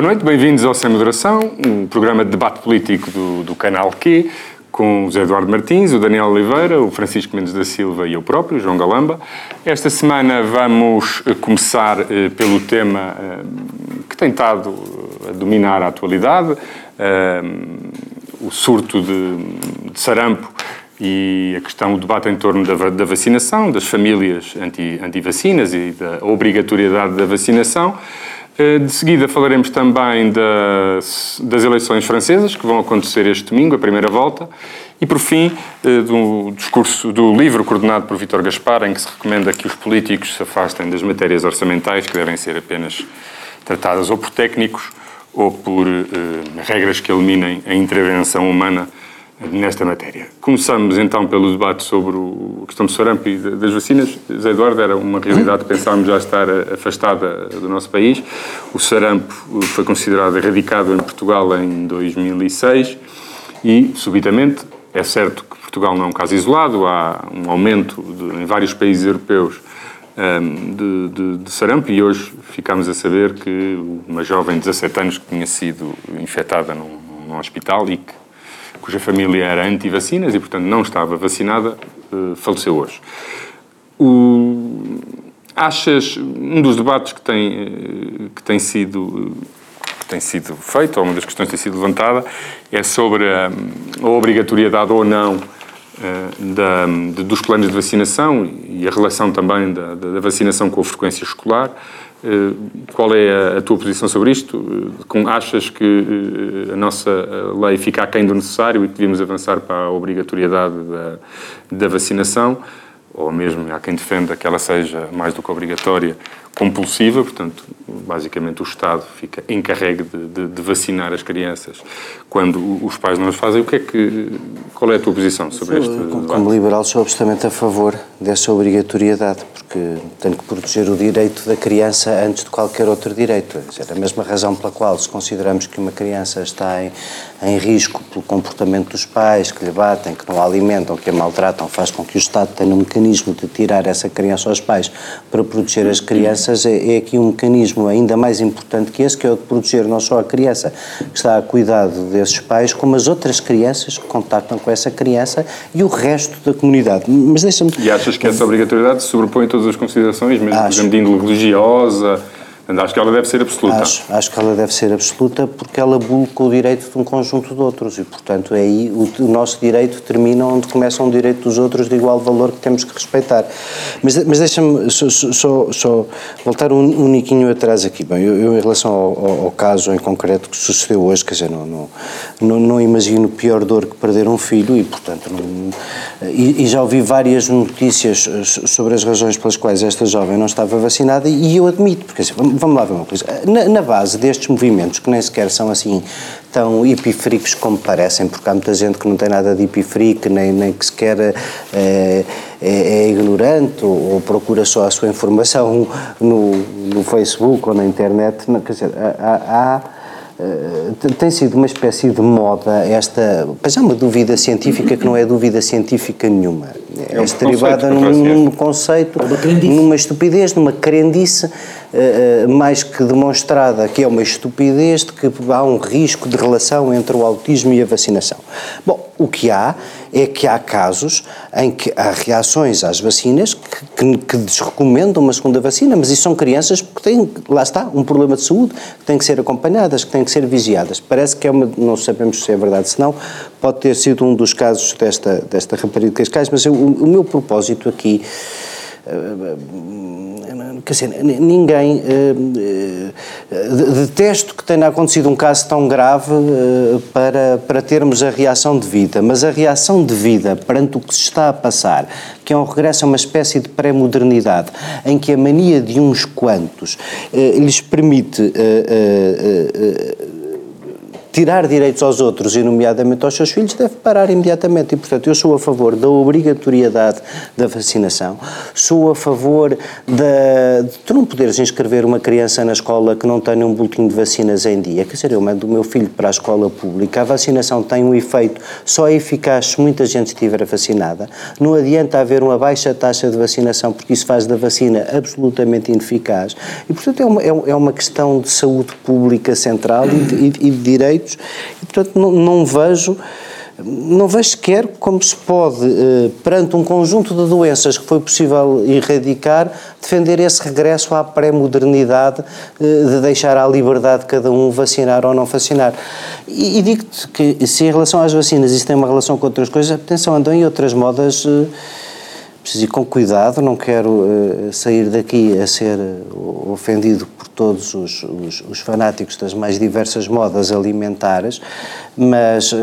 Boa noite, bem-vindos ao Sem Moderação, um programa de debate político do, do canal Q, com o José Eduardo Martins, o Daniel Oliveira, o Francisco Mendes da Silva e eu próprio, João Galamba. Esta semana vamos eh, começar eh, pelo tema eh, que tem estado a dominar a atualidade, o surto de, de sarampo e a questão, o debate em torno da, da vacinação, das famílias anti, anti-vacinas e da obrigatoriedade da vacinação. Eh, de seguida falaremos também das, das, eleições francesas, que vão acontecer este domingo, a primeira volta. E, por fim, eh, do discurso do livro coordenado por Vítor Gaspar, em que se recomenda que os políticos se afastem das matérias orçamentais, que devem ser apenas tratadas ou por técnicos ou por eh, regras que eliminem a intervenção humana nesta matéria. Começamos então pelo debate sobre a questão do sarampo e das vacinas. José Eduardo, era uma realidade, pensávamos já estar afastada do nosso país. O sarampo foi considerado erradicado em Portugal em 2006 e, subitamente, é certo que Portugal não é um caso isolado, há um aumento de, em vários países europeus um, de, de, de, sarampo e hoje ficamos a saber que uma jovem de 17 anos que tinha sido infectada num, num hospital e que cuja família era anti-vacinas e, portanto, não estava vacinada, eh, faleceu hoje. O, achas, um dos debates que tem, eh, que tem sido que tem sido feito, ou uma das questões que tem sido levantada, é sobre a, a obrigatoriedade ou não da, de, dos planos de vacinação e a relação também da, da, vacinação com a frequência escolar. Eh, qual é a, a tua posição sobre isto? Eh, achas que eh, a nossa lei fica aquém do necessário e que devíamos avançar para a obrigatoriedade da, da vacinação? Ou mesmo há quem defenda que ela seja mais do que obrigatória compulsiva, portanto, basicamente o Estado fica encarregue de, de, de, vacinar as crianças quando os pais não as fazem. O que é que, qual é a tua posição sobre este Como debate? liberal sou absolutamente a favor dessa obrigatoriedade, porque tem que proteger o direito da criança antes de qualquer outro direito. É a mesma razão pela qual, se consideramos que uma criança está em, em risco pelo comportamento dos pais, que lhe batem, que não a alimentam, que a maltratam, faz com que o Estado tenha um mecanismo de tirar essa criança aos pais para proteger as crianças, é, é aqui um mecanismo ainda mais importante que esse, que é o de proteger não só a criança que está a cuidado desses pais, como as outras crianças que contactam com essa criança e o resto da comunidade. Mas deixa-me... E achas que essa obrigatoriedade se sobrepõe a todas as considerações, mesmo, Acho. por exemplo, de índole religiosa acho que ela deve ser absoluta. Acho, acho, que ela deve ser absoluta porque ela bulca o direito de um conjunto de outros e, portanto, é aí o, o, nosso direito termina onde começa um direito dos outros de igual valor que temos que respeitar. Mas, mas deixa-me só, só, só, voltar um, um niquinho atrás aqui. Bem, eu, eu em relação ao, ao, ao, caso em concreto que sucedeu hoje, quer dizer, não, não, não, não imagino pior dor que perder um filho e, portanto, não, e, e já ouvi várias notícias sobre as razões pelas quais esta jovem não estava vacinada e eu admito, porque assim, vamos lá ver uma coisa. Na, na, base destes movimentos, que nem sequer são assim tão hipifricos como parecem, porque há muita gente que não tem nada de hipifrique, nem, nem que sequer é, é, é ignorante ou, ou, procura só a sua informação no, no Facebook ou na internet. Não, quer dizer, há, há Uh, tem sido uma espécie de moda esta, mas é uma dúvida científica que não é dúvida científica nenhuma. É, é derivada num, num conceito, numa estupidez, numa crendice mais que demonstrada que é uma estupidez de que há um risco de relação entre o autismo e a vacinação. Bom, o que há é que há casos em que há reações às vacinas que, que, que desrecomendam uma segunda vacina, mas isso são crianças que têm, lá está, um problema de saúde, que têm que ser acompanhadas, que têm que ser vigiadas. Parece que é uma, não sabemos se é verdade, se não, pode ter sido um dos casos desta, desta rapariga de Cascais, mas eu, o, o meu propósito aqui quer dizer, ninguém detesto que tenha acontecido um caso tão grave para, para termos a reação de vida, mas a reação de vida perante o que se está a passar, que é um regresso a uma espécie de pré-modernidade, em que a mania de uns quantos lhes permite tirar direitos aos outros, e nomeadamente aos seus filhos, deve parar imediatamente. E, portanto, eu sou a favor da obrigatoriedade da vacinação, sou a favor de tu não poderes inscrever uma criança na escola que não tenha um boletim de vacinas em dia. Quer dizer, eu mando o meu filho para a escola pública, a vacinação tem um efeito só é eficaz se muita gente estiver vacinada. Não adianta haver uma baixa taxa de vacinação, porque isso faz da vacina absolutamente ineficaz. E, portanto, é uma, é, é uma questão de saúde pública central e de, e de direitos. E, portanto, não, não vejo não vejo sequer como se pode, eh, perante um conjunto de doenças que foi possível erradicar, defender esse regresso à pré-modernidade eh, de deixar à liberdade de cada um vacinar ou não vacinar. E, e digo-te que, se em relação às vacinas isso tem uma relação com outras coisas, atenção, andam em outras modas eh, preciso ir com cuidado, não quero uh, sair daqui a ser uh, ofendido por todos os, os, os, fanáticos das mais diversas modas alimentares, mas uh,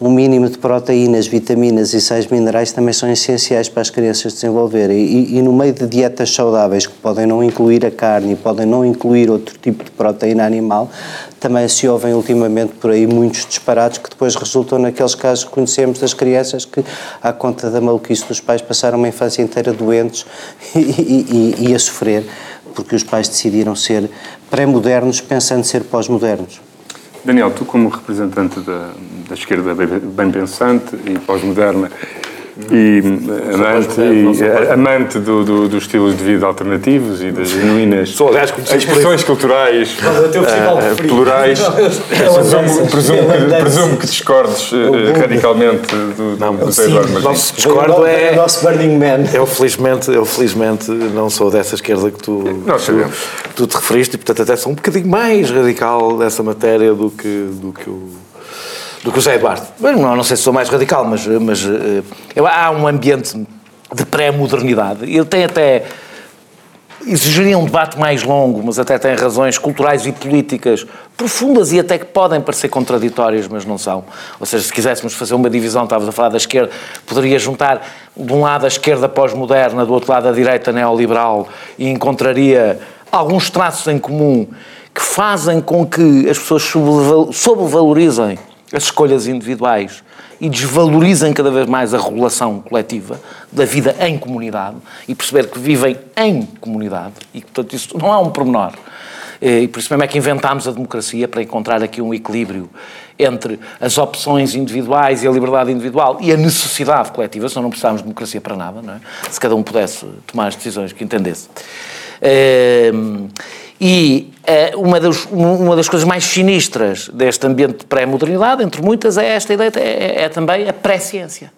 um mínimo de proteínas, vitaminas e sais minerais também são essenciais para as crianças desenvolverem. E, e no meio de dietas saudáveis que podem não incluir a carne podem não incluir outro tipo de proteína animal, também se ouvem ultimamente por aí muitos disparados que depois resultam naqueles casos que conhecemos das crianças que, à conta da maluquice dos pais, passaram uma infância inteira doentes e, e, e a sofrer porque os pais decidiram ser pré-modernos pensando ser pós-modernos. Daniel, tu como representante da, da esquerda bem pensante e pós-moderna, e amante, e, amante do, do, dos estilos de vida alternativos e das genuínas Sou, aliás, expressões culturais uh, plurais. presumo, presumo, que, presumo que discordes uh, radicalmente do, não, do discordo é... O nosso Burning Man. Eu felizmente, eu felizmente não sou dessa esquerda que tu, tu, tu te referiste e, portanto, até sou um bocadinho mais radical dessa matéria do que, do que o do que o José Eduardo. Não, não sei se sou mais radical, mas, mas uh, há um ambiente de pré-modernidade. Ele tem até. Exigiria um debate mais longo, mas até tem razões culturais e políticas profundas e até que podem parecer contraditórias, mas não são. Ou seja, se quiséssemos fazer uma divisão, estavas a falar da esquerda, poderia juntar de um lado a esquerda pós-moderna, do outro lado a direita neoliberal e encontraria alguns traços em comum que fazem com que as pessoas sobrevalorizem as escolhas individuais e desvalorizem cada vez mais a regulação coletiva da vida em comunidade e perceber que vivem em comunidade e que, portanto, isso não é um pormenor. E por isso mesmo é que inventámos a democracia para encontrar aqui um equilíbrio entre as opções individuais e a liberdade individual e a necessidade coletiva, senão não precisávamos de democracia para nada, não é? Se cada um pudesse tomar as decisões que entendesse. Ehm, e uh, uma, dos, uma das coisas mais sinistras deste ambiente de pré-modernidade, entre muitas, é esta ideia, é, é também a pré-ciência.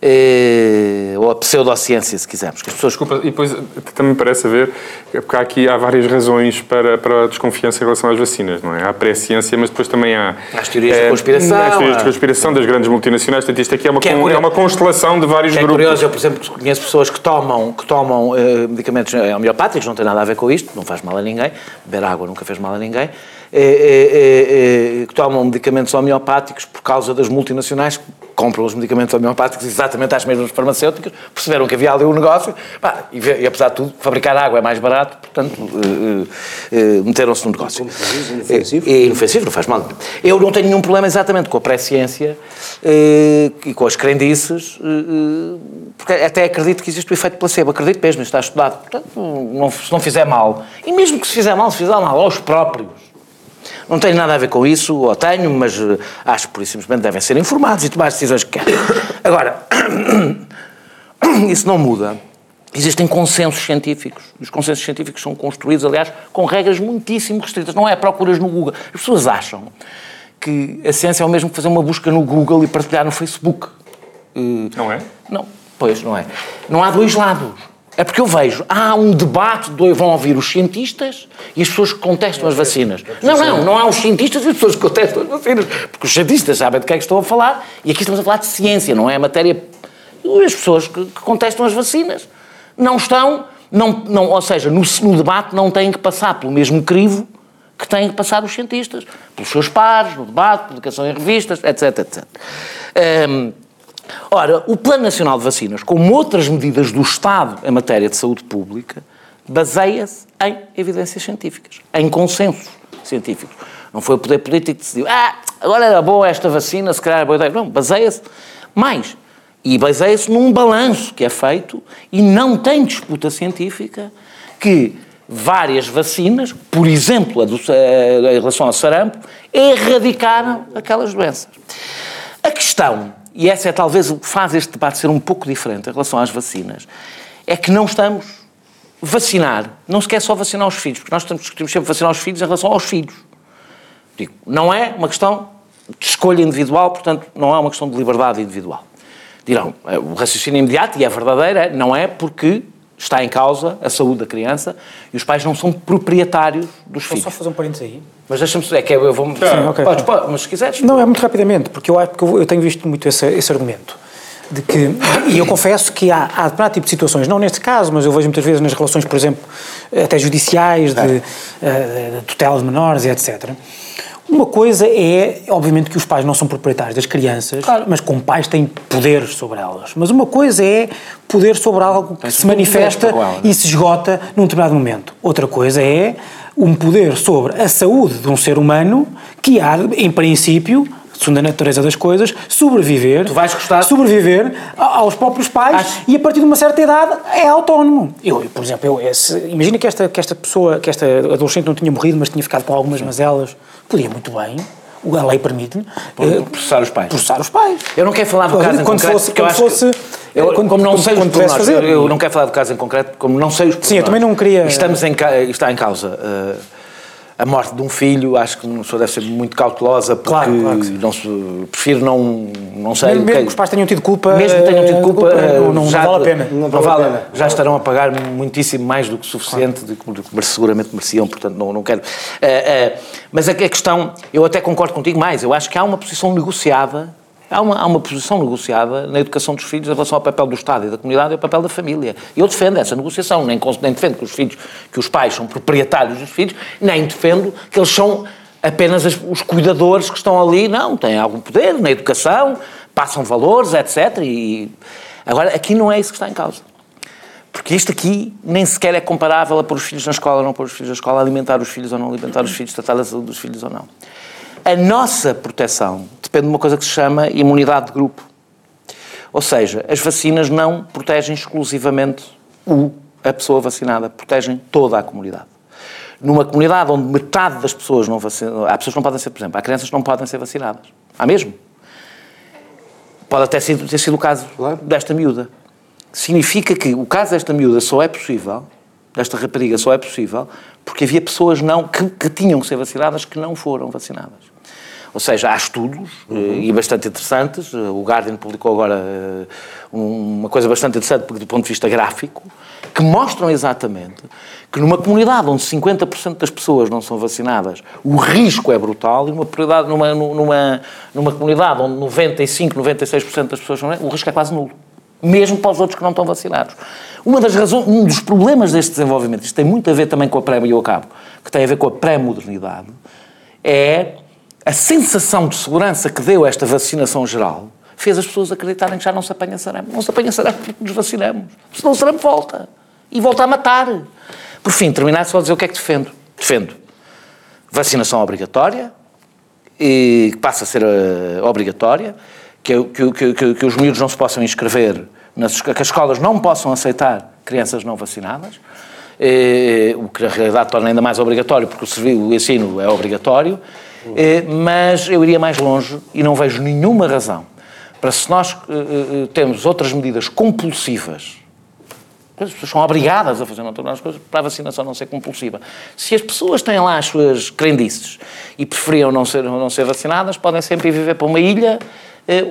Eh, ou a pseudociência, se quisermos. Que as pessoas... Desculpa, e depois também parece haver, porque aqui há várias razões para, para a desconfiança em relação às vacinas, não é? Há pré-ciência, mas depois também há... As teorias é, da conspiração. As teorias de conspiração das grandes multinacionais, portanto isto aqui é uma, é, é uma constelação de vários que é grupos. É curioso, eu, por exemplo, conheço pessoas que tomam, que tomam uh, medicamentos homeopáticos, não tem nada a ver com isto, não faz mal a ninguém, beber água nunca fez mal a ninguém, é, é, que tomam medicamentos homeopáticos por causa das multinacionais que compram os medicamentos homeopáticos exatamente às mesmas farmacêuticas, perceberam que havia ali um negócio, pá, e, e, apesar de tudo, fabricar água é mais barato, portanto, uh, uh, meteram-se no negócio. Inofensivo. É, inofensivo, não faz mal. Eu não tenho nenhum problema exatamente com a pré-ciência e com as crendices, porque até acredito que existe o efeito placebo, acredito mesmo, está estudado. Portanto, não, se não fizer mal, e mesmo que se fizer mal, se fizer mal aos próprios, não tenho nada a ver com isso, ou tenho, mas eh, acho que por isso simplesmente devem ser informados e tomar as decisões que querem. Agora, isso não muda. Existem consensos científicos. Os consensos científicos são construídos, aliás, com regras muitíssimo restritas. Não é procuras no Google. As pessoas acham que a ciência é o mesmo que fazer uma busca no Google e partilhar no Facebook. Não é? Não, pois não é. Não há dois lados. É porque eu vejo, há um debate, do, vão ouvir os cientistas e as pessoas que contestam as vacinas. Não, não, não há os cientistas e as pessoas que contestam as vacinas. Porque os cientistas sabem de que é que estão a falar e aqui estamos a falar de ciência, não é a matéria. As pessoas que, contestam as vacinas não estão, não, não, ou seja, no, no debate não têm que passar pelo mesmo crivo que têm que passar os cientistas, pelos seus pares, no debate, publicação em revistas, etc, etc. Ora, o Plano Nacional de Vacinas, como outras medidas do Estado em matéria de saúde pública, baseia-se em evidências científicas, em consensos científicos. Não foi o poder político que decidiu, ah, agora era boa esta vacina, se calhar era boa ideia. Não, baseia-se mais. E baseia-se num balanço que é feito e não tem disputa científica que várias vacinas, por exemplo, a do, a, em relação ao sarampo, erradicaram aquelas doenças. A questão, e essa é talvez o que faz este debate ser um pouco diferente em relação às vacinas, é que não estamos vacinar, não se quer só vacinar os filhos, porque nós discutimos sempre vacinar os filhos em relação aos filhos. Digo, não é uma questão de escolha individual, portanto, não é uma questão de liberdade individual. Dirão, é, o raciocínio imediato, e é verdadeiro, é, não é porque está em causa a saúde da criança e os pais não são proprietários dos Vou filhos. só fazer um parênteses aí. Mas deixa-me... É que eu vou... Sim, okay. podes, podes, mas se quiseres... Não, é muito rapidamente, porque eu, porque eu tenho visto muito esse, esse argumento de que, e eu confesso que há, há determinado tipo de situações, não neste caso, mas eu vejo muitas vezes nas relações, por exemplo, até judiciais, de, de, eh, de tutela de menores e etc. Uma coisa é, obviamente, que os pais não são proprietários das crianças, claro. mas como pais têm poder sobre elas. Mas uma coisa é poder sobre algo que se manifesta e se esgota num determinado momento. Outra coisa é um poder sobre a saúde de um ser humano que há, em princípio, segundo a natureza das coisas, sobreviver. Tu vais gostar. Sobreviver aos próprios pais Acho... e a partir de uma certa idade é autónomo. Eu, por exemplo, eu, esse, imagina que esta, que esta pessoa, que esta adolescente não tinha morrido, mas tinha ficado com algumas mazelas. Podia muito bem a lei permite-lhe uh, processar os pais. Processar os pais. Eu não quero falar do caso em quando concreto, fosse, quando fosse, eu, quando, como não quando, sei quando os fazer. Eu não quero falar do caso em concreto, como não sei os Sim, eu também não queria... Estamos em, está em causa... Uh, a morte de um filho, acho que uma pessoa deve ser muito cautelosa porque claro, claro não se, prefiro não, não sei. Mesmo, mesmo que os pais tenham tido culpa. Mesmo que tenham tido culpa, não, não, já, não vale a pena. Não, não vale, pena. já estarão a pagar muitíssimo mais do que suficiente, claro. do que seguramente mereciam, portanto não, não quero. Uh, uh, mas a, a questão, eu até concordo contigo mais, eu acho que há uma posição negociada Há uma, há uma posição negociada na educação dos filhos em relação ao papel do Estado e da comunidade e ao papel da família. Eu defendo essa negociação, nem, nem defendo que os filhos, que os pais são proprietários dos filhos, nem defendo que eles são apenas os cuidadores que estão ali, não, têm algum poder na educação, passam valores, etc. E... Agora, aqui não é isso que está em causa. Porque isto aqui nem sequer é comparável a pôr os filhos na escola ou não pôr os filhos na escola, alimentar os filhos ou não alimentar os filhos, tratar da saúde dos filhos ou não. A nossa proteção depende de uma coisa que se chama imunidade de grupo. Ou seja, as vacinas não protegem exclusivamente o, a pessoa vacinada, protegem toda a comunidade. Numa comunidade onde metade das pessoas não vacinam, há pessoas que não podem ser, por exemplo, há crianças que não podem ser vacinadas. Há mesmo. Pode até ter sido o caso claro. desta miúda. Significa que o caso desta miúda só é possível, desta rapariga só é possível, porque havia pessoas não, que, que tinham que ser vacinadas que não foram vacinadas. Ou seja, há estudos uhum. e bastante interessantes. O Guardian publicou agora eh, uma coisa bastante interessante do ponto de vista gráfico, que mostram exatamente que numa comunidade onde 50% das pessoas não são vacinadas, o risco é brutal, e numa, numa, numa, numa comunidade onde 95, 96% das pessoas são o risco é quase nulo. Mesmo para os outros que não estão vacinados. Uma das razões, um dos problemas deste desenvolvimento, isto tem muito a ver também com a pré, e eu acabo, que tem a ver com a pré-modernidade, é a sensação de segurança que deu esta vacinação geral fez as pessoas acreditarem que já não se apanha sarampo. Não se apanha sarampo porque nos vacinamos. Senão o sarampo volta. E volta a matar. Por fim, terminar só a dizer o que é que defendo. Defendo vacinação obrigatória, e que passa a ser uh, obrigatória, que, que, que, que, os miúdos não se possam inscrever, nas, que as escolas não possam aceitar crianças não vacinadas, e, o que na realidade torna ainda mais obrigatório, porque o, serviço, o ensino é obrigatório, eh, mas eu iria mais longe e não vejo nenhuma razão para se nós eh, eh, temos outras medidas compulsivas, as pessoas são obrigadas a fazer determinadas coisas para a vacinação não ser compulsiva. Se as pessoas têm lá as suas crendices e preferiam não ser, não ser vacinadas, podem sempre viver para uma ilha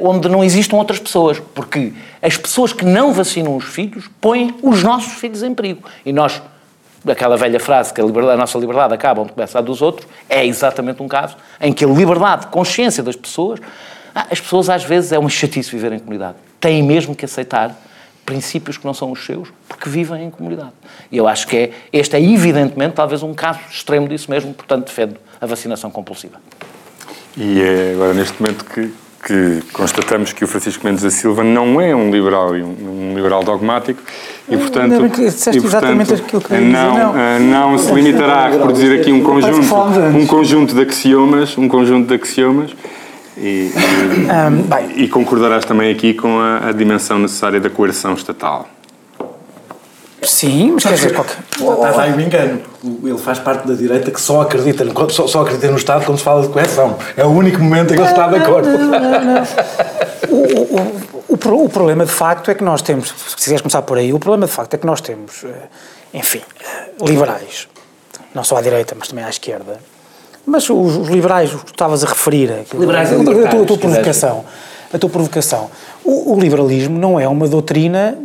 onde não existam outras pessoas, porque as pessoas que não vacinam os filhos põem os nossos filhos em perigo. E nós aquela velha frase que a, liberdade, a nossa liberdade acaba onde começa a dos outros, é exatamente um caso em que a liberdade, consciência das pessoas, ah, as pessoas às vezes é uma chatice viver em comunidade. Têm mesmo que aceitar princípios que não são os seus, porque vivem em comunidade. E eu acho que é, este é evidentemente talvez um caso extremo disso mesmo, portanto defendo a vacinação compulsiva. E é agora neste momento que, que constatamos que o Francisco Mendes da Silva não é um liberal, um, um liberal dogmático, E, portanto, e, portanto que não, dizer, não. não se limitará a reproduzir aqui um conjunto, um conjunto de axiomas, um conjunto de axiomas e, e, e concordarás também aqui com a, a dimensão necessária da coerção estatal. Sim, mas quer dizer, qualquer... Estás aí me engano. Ele faz parte da direita que só acredita, só, só acredita no Estado quando se fala de coerção. É o único momento em que ele está de acordo. o, o, o, o, problema de facto é que nós temos, se quiseres começar por aí, o problema de facto é que nós temos, eh, enfim, liberais, não só à direita, mas também à esquerda. Mas os, os liberais, o que estavas a referir, liberais a, a, tua, a tua provocação, a tua provocação. O, o liberalismo não é uma doutrina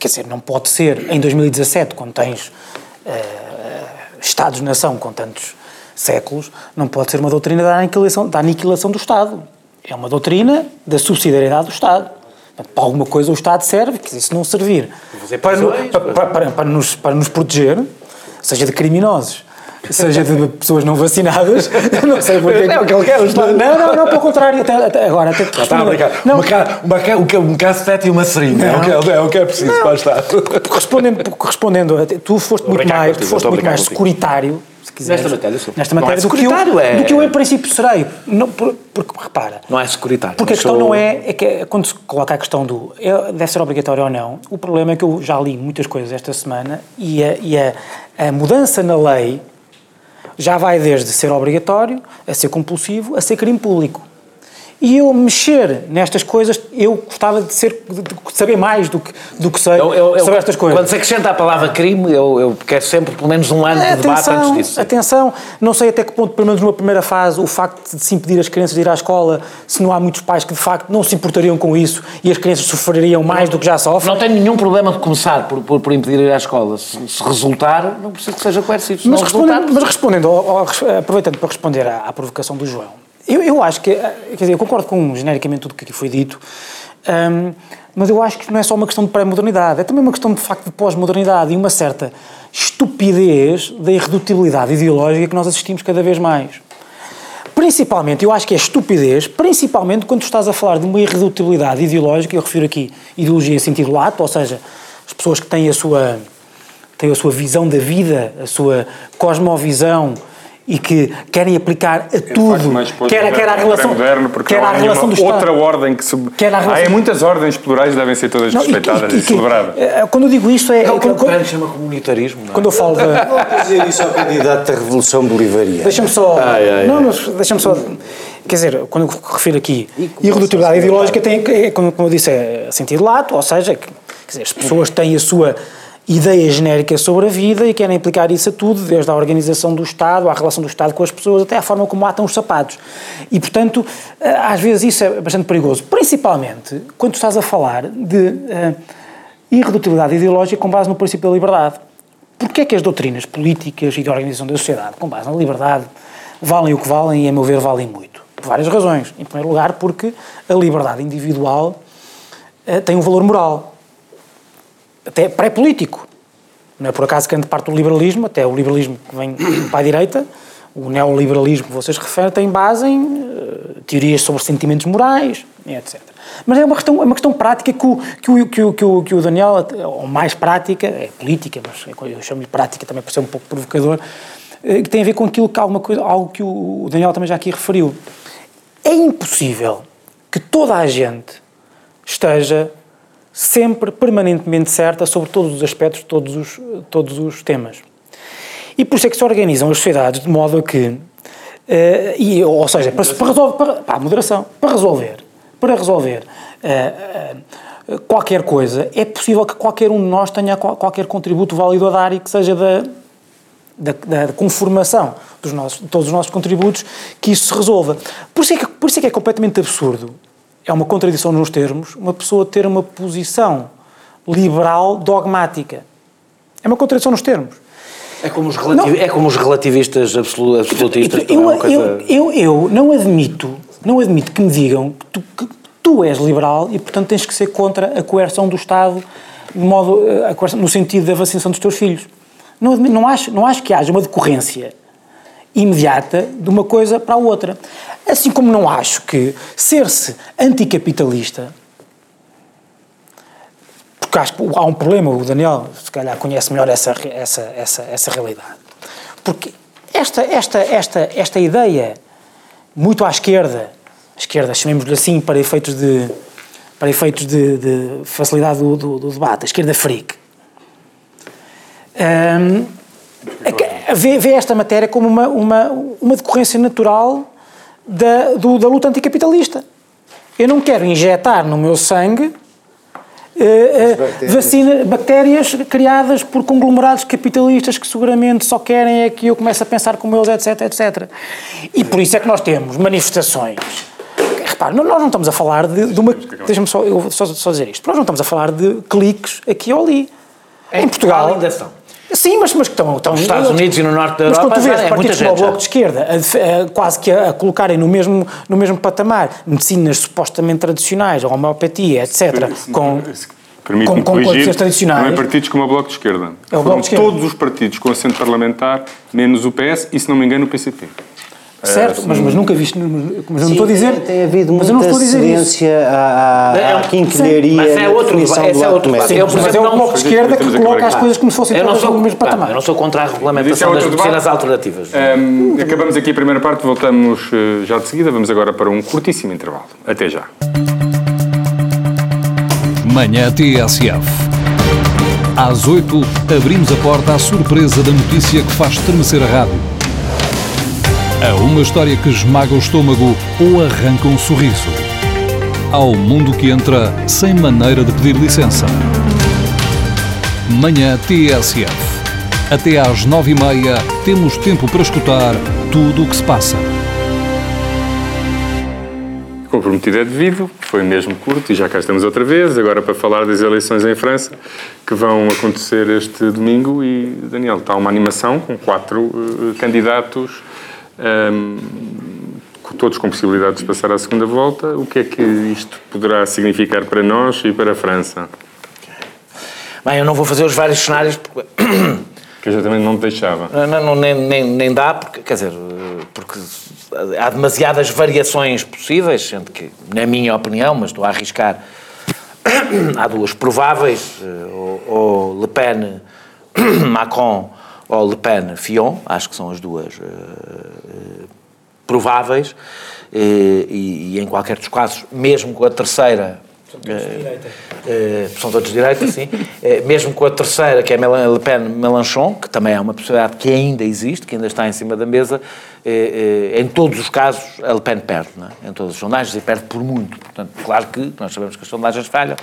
Quer dizer, não pode ser em 2017, quando tens uh, Estados-nação com tantos séculos, não pode ser uma doutrina da aniquilação, da aniquilação do Estado. É uma doutrina da subsidiariedade do Estado. Para alguma coisa o Estado serve, que se não servir para, para, para, para, nos, para nos proteger, seja de criminosos, seja de pessoas não vacinadas, não sei porque não, que ele quer. Não, não, não, pelo contrário, até, até agora até te está a Não. Uma, uma, um, um cassete e uma seringa, é o, que é, é o que é preciso não. para estar. Correspondendo, correspondendo tu foste muito mais, tu foste muito mais securitário Nesta matéria, sim. Nesta matéria, é do, que eu, é... do que eu, em princípio, serei. Não, porque, repara... Não é securitário. Porque a questão sou... não é... é que é, quando se coloca a questão do... É, deve ser obrigatório ou não, o problema é que eu já li muitas coisas esta semana e a, e a, a mudança na lei já vai desde ser obrigatório, a ser compulsivo, a ser crime público. E eu mexer nestas coisas, eu gostava de, ser, de saber mais do que, do que sei eu, eu, sobre estas coisas. Quando se acrescenta a palavra crime, eu, eu quero sempre pelo menos um ano de atenção, debate antes disso. Atenção, não sei até que ponto, pelo menos numa primeira fase, o facto de se impedir as crianças de ir à escola, se não há muitos pais que de facto não se importariam com isso e as crianças sofreriam mais não, do que já sofrem. Não tenho nenhum problema de começar por, por, por impedir ir à escola. Se, se, resultar, não preciso que seja coercivo. Mas, respondendo, mas respondendo, ao, ao, aproveitando para responder à, à provocação do João, eu, eu acho que, eh, quer dizer, eu concordo com genericamente tudo o que aqui foi dito, um, mas eu acho que não é só uma questão de pré-modernidade, é também uma questão de facto de pós-modernidade e uma certa estupidez da irredutibilidade ideológica que nós assistimos cada vez mais. Principalmente, eu acho que é estupidez, principalmente quando estás a falar de uma irredutibilidade ideológica, eu refiro aqui ideologia em sentido lato, ou seja, as pessoas que têm a sua, têm a sua visão da vida, a sua cosmovisão, e que querem aplicar a tudo, quer, quer a relação, moderno, porque quer a relação do Estado. outra ordem que se... Quer relação... Há muitas ordens plurais devem ser todas não, respeitadas e, e, e, e celebradas. Eh, quando eu digo isto é... É o que o chama comunitarismo, não é? Quando eu falo de... Não dizer isso ao candidato da Revolução Bolivariana. Deixa-me só... Ai, ai, não, mas deixa-me só... Quer dizer, quando eu refiro aqui irredutibilidade ideológica, tem, é, como eu disse, é sentido lato, ou seja, quer dizer, as pessoas têm a sua ideia genérica sobre a vida e querem aplicar isso a tudo, desde a organização do Estado, à relação do Estado com as pessoas, até à forma como atam os sapatos. E, portanto, eh, às vezes isso é bastante perigoso, principalmente quando estás a falar de uh, irredutibilidade ideológica com base no princípio da liberdade. Porquê é que as doutrinas políticas e de organização da sociedade, com base na liberdade, valem o que valem e, a meu ver, valem muito? Por várias razões. Em primeiro lugar, porque a liberdade individual uh, tem um valor moral até pré-político. Não é por acaso que grande parte do liberalismo, até o liberalismo que vem para a direita, o neoliberalismo que vocês referem, tem base em uh, teorias sobre sentimentos morais, etc. Mas é uma questão, é uma questão prática que o, que o, que o, que o, que o Daniel, ou mais prática, é política, mas é eu chamo-lhe prática também para ser um pouco provocador, uh, que tem a ver com aquilo que alguma coisa, algo que o Daniel também já aqui referiu. É impossível que toda a gente esteja sempre permanentemente certa sobre todos os aspectos, todos os, todos os temas. E por isso é que se organizam as sociedades de modo a que, uh, e, ou seja, para, para resolver, para, para, moderação, para resolver, para resolver uh, uh, qualquer coisa, é possível que qualquer um de nós tenha qualquer contributo válido a dar e que seja da, da, da conformação dos nossos, de todos os nossos contributos que isso se resolva. Por isso é que, por isso é, que é completamente absurdo é uma contradição nos termos, uma pessoa ter uma posição liberal dogmática. É uma contradição nos termos. É como os, é como os relativistas absolutistas. Eu, coisa... eu, eu, eu, não admito, não admito que me digam que tu, que tu, és liberal e, portanto, tens que ser contra a coerção do Estado modo, eh, coerção, no sentido da vacinação dos teus filhos. Não, admito, não, acho, não acho que haja uma decorrência imediata de uma coisa para a outra. Assim como não acho que ser-se anticapitalista porque acho que há um problema, o Daniel, se calhar, conhece melhor essa, essa, essa, essa realidade. Porque esta, esta, esta, esta ideia, muito à esquerda, a esquerda, chamemos-lhe assim, para efeitos de, para efeitos de, de facilidade do, do, do, debate, a esquerda freak, um, vê, vê, esta matéria como uma, uma, uma decorrência natural da, do, da luta anticapitalista. Eu não quero injetar no meu sangue Uh, bactérias. Vacina, bactérias criadas por conglomerados capitalistas que seguramente só querem é que eu comece a pensar como eles, etc, etc. E por isso é que nós temos manifestações. Repare, nós não estamos a falar de, de uma. Deixa-me só, só, só, dizer isto. Nós não estamos a falar de cliques aqui ou ali. Em, em Portugal ainda são. Sim, mas, mas que estão, estão nos Estados Unidos e no norte da Europa. Mas quando tu vês é partidos como o Bloco de Esquerda a, a, quase que a, a, colocarem no mesmo, no mesmo patamar medicinas supostamente tradicionais, a homeopatia, etc., com, com, com corrigir, tradicionais. Não é partidos como o Bloco de Esquerda. É o Bloco de Esquerda. todos os partidos com assento parlamentar, menos o PS e, se não me engano, o PCP. Certo, mas, mas nunca viste. Mas eu não estou a dizer. Tem havido muita mas cedência à, à, à quinquilharia. Mas é outro, esse é outro debate. É, mas é o bloco de esquerda que coloca as coisas como se fossem todas no mesmo patamar. Eu não sou contra a regulamentação é das medicinas alternativas. Um, acabamos aqui a primeira parte, voltamos uh, já de seguida. Vamos agora para um curtíssimo intervalo. Até já. Manhã TSF. Às 8, abrimos a porta à surpresa da notícia que faz estremecer a rádio a uma história que esmaga o estômago ou arranca um sorriso. Ao mundo que entra sem maneira de pedir licença. Manhã TSF. Até às nove e meia temos tempo para escutar tudo o que se passa. Comprometido é devido, foi mesmo curto e já cá estamos outra vez, agora para falar das eleições em França, que vão acontecer este domingo e, Daniel, está uma animação com quatro uh, candidatos todos com possibilidades de passar à segunda volta. O que é que isto poderá significar para nós e para a França? Bem, eu não vou fazer os vários cenários porque... Que eu já também não te deixava. Não, não nem, nem, nem dá, porque, quer dizer, porque há demasiadas variações possíveis, sendo que, na minha opinião, mas estou a arriscar, há duas prováveis, eh, ou, ou Le Pen, Macron ou Le Pen Fillon, acho que são as duas uh, uh, prováveis, e, e, e, em qualquer dos casos, mesmo com a terceira. São todos de direita, sim. mesmo com a terceira, que é Le Pen Mélenchon, que também é uma possibilidade que ainda existe, que ainda está em cima da mesa, em todos os casos a Le Pen perde, é? em todas as sondagens, e perde por muito. Portanto, claro que nós sabemos que as sondagens falham,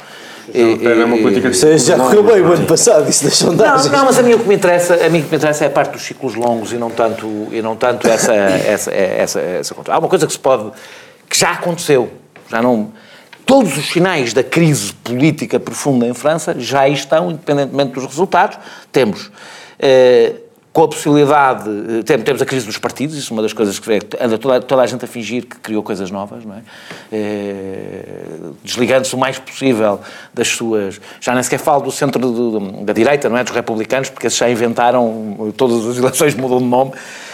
é uma política de já correu bem o ano passado, isso das sondagens. Não, não, mas a mim o que me interessa, a mim o que me interessa é a parte dos ciclos longos e não tanto, e não tanto essa, essa, essa, essa, Há uma coisa que se pode, que já aconteceu, já não... Todos os sinais da crise política profunda em França já estão, independentemente dos resultados. Temos... Eh, com a possibilidade, eh, temos a crise dos partidos, isso é uma das coisas que anda toda, toda a gente a fingir que criou coisas novas, não é? é Desligando-se o mais possível das suas. Já nem sequer falo do centro do, da direita, não é? Dos republicanos, porque esses já inventaram, todas as eleições mudam de nome.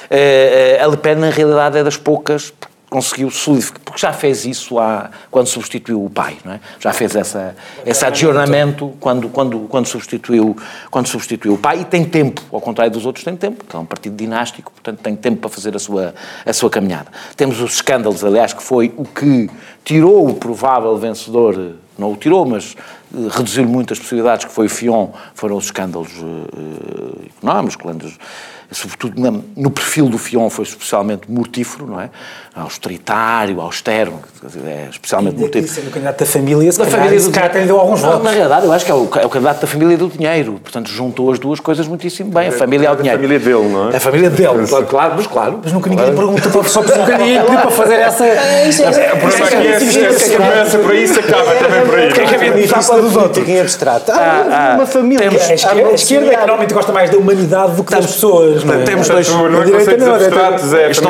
É, a Le Pen, na realidade, é das poucas, conseguiu solidificar, porque já fez isso há, quando substituiu o pai, não é? Já fez essa, esse adjornamento quando, quando, quando, substituiu, quando substituiu o pai e tem tempo, ao contrário dos outros, tem tempo, porque é um partido dinástico, portanto tem tempo para fazer a sua, a sua caminhada. Temos os escândalos, aliás, que foi o que tirou o provável vencedor, não o tirou, mas eh, reduziu muito as possibilidades, que foi o Fion, foram os escândalos uh, económicos, sobretudo no perfil do Fion foi especialmente mortífero, não é? Austeritário, austero, é especialmente mortífero. Isso é o candidato da família, da família do cara deu alguns votos. Na realidade, eu acho que é o, é o candidato da família do dinheiro, portanto juntou as duas coisas muitíssimo bem, a família ao dinheiro. A família dele, não é? A família dele, claro, claro, mas claro. Mas nunca ninguém claro. perguntou, só porque nunca ninguém pediu para fazer essa... O problema aqui é se começa por aí, se acaba também por aí. O que é que havia para dos outros? Em abstrato. Ah, uma família. A esquerda é que normalmente gosta mais da humanidade do que das pessoas, não é? Temos dois... Não é conceitos abstratos, é Isto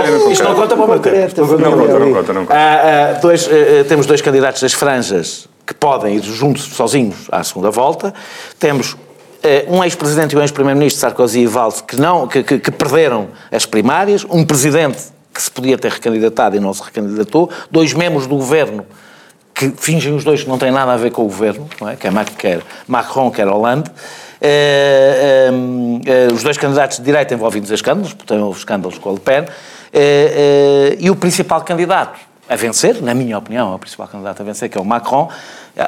não conta para o meu tempo. Não conta, não conta, não conta. Ah, ah, dois, eh, temos dois candidatos das franjas que podem ir juntos, sozinhos, à segunda volta. Temos eh, um ex-presidente e um ex-primeiro-ministro, Sarkozy e Valls, que, não, que, que, que, perderam as primárias, um presidente que se podia ter recandidatado e não se recandidatou, dois membros do governo que fingem os dois que não têm nada a ver com o governo, não é? quer, quer Macron, quer Hollande. Uh, uh, uh, os dois candidatos de direita envolvidos em escândalos, porque houve escândalos com a Le Pen, e o principal candidato a vencer, na minha opinião, é o principal candidato a vencer, que é o Macron,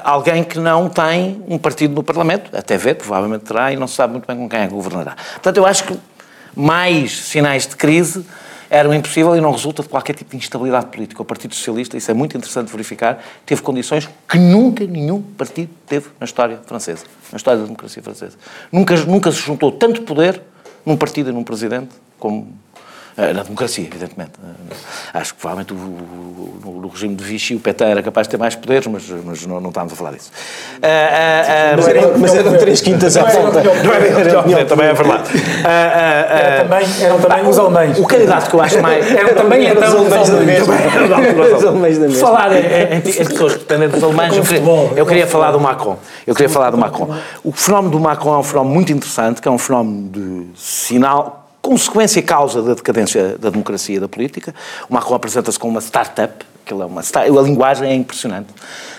alguém que não tem um partido no Parlamento, até ver, provavelmente terá, e não se sabe muito bem com quem é que governará. Portanto, eu acho que mais sinais de crise eram impossível e não resulta de qualquer tipo de instabilidade política. O Partido Socialista, isso é muito interessante verificar, teve condições que nunca nenhum partido teve na história francesa, na história da democracia francesa. Nunca, nunca se juntou tanto poder num partido e num presidente como eh, na democracia, evidentemente. Eh, acho que provavelmente o, o, no regime de Vichy o PT era capaz de ter mais poderes, mas, mas não, não estamos a falar disso. Uh, uh, mas, eram, mas eram três quintas à volta. Também é verdade. Era também, eram também os alemães. O candidato que eu acho mais. Eram também então, os alemães da mesma. Falar em pessoas que dependem dos alemães, eu queria falar do Macron. Eu queria falar do Macron. O fenómeno do Macron é um fenómeno muito interessante, que é um fenómeno de sinal consequência e causa da decadência da democracia e da política. O Macron apresenta-se como uma startup, aquilo é uma a linguagem é impressionante.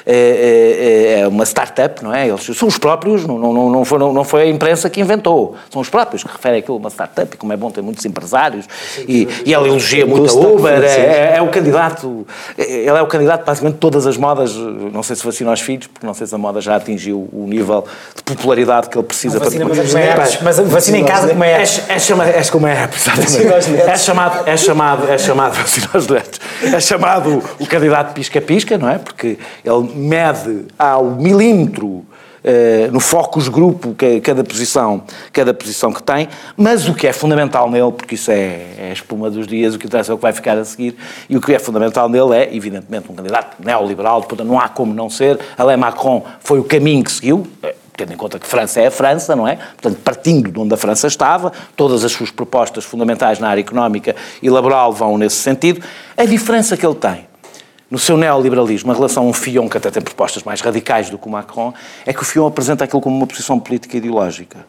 É, é, é, é uma startup, não é? Eles são os próprios, não, não, não, foi, não foi a imprensa que inventou, são os próprios que referem aquilo a uma startup e como é bom ter muitos empresários e, e ele elogia muito a Uber, é, é, é, o candidato, ele é o candidato basicamente de todas as modas, não sei se vacina aos filhos, porque não sei se a moda já atingiu o nível de popularidade que ele precisa para... Mas, mas, mas vacina em casa como é É, é, chama, é como é exatamente. É chamado, é chamado, é chamado vacina aos netos. É chamado o candidato pisca-pisca, não é? Porque ele mede ao milímetro Uh, no focus grupo que, cada posição cada posição que tem, mas o que é fundamental nele, porque isso é, é a espuma dos dias, o que interessa é o que vai ficar a seguir, e o que é fundamental nele é, evidentemente, um candidato neoliberal, portanto não há como não ser, Alain Macron foi o caminho que seguiu, eh, tendo em conta que França é a França, não é? Portanto, partindo de onde a França estava, todas as suas propostas fundamentais na área económica e laboral vão nesse sentido. A diferença que ele tem no seu neoliberalismo, em relação a um Fion que até tem propostas mais radicais do que o Macron, é que o Fion apresenta aquilo como uma posição política ideológica,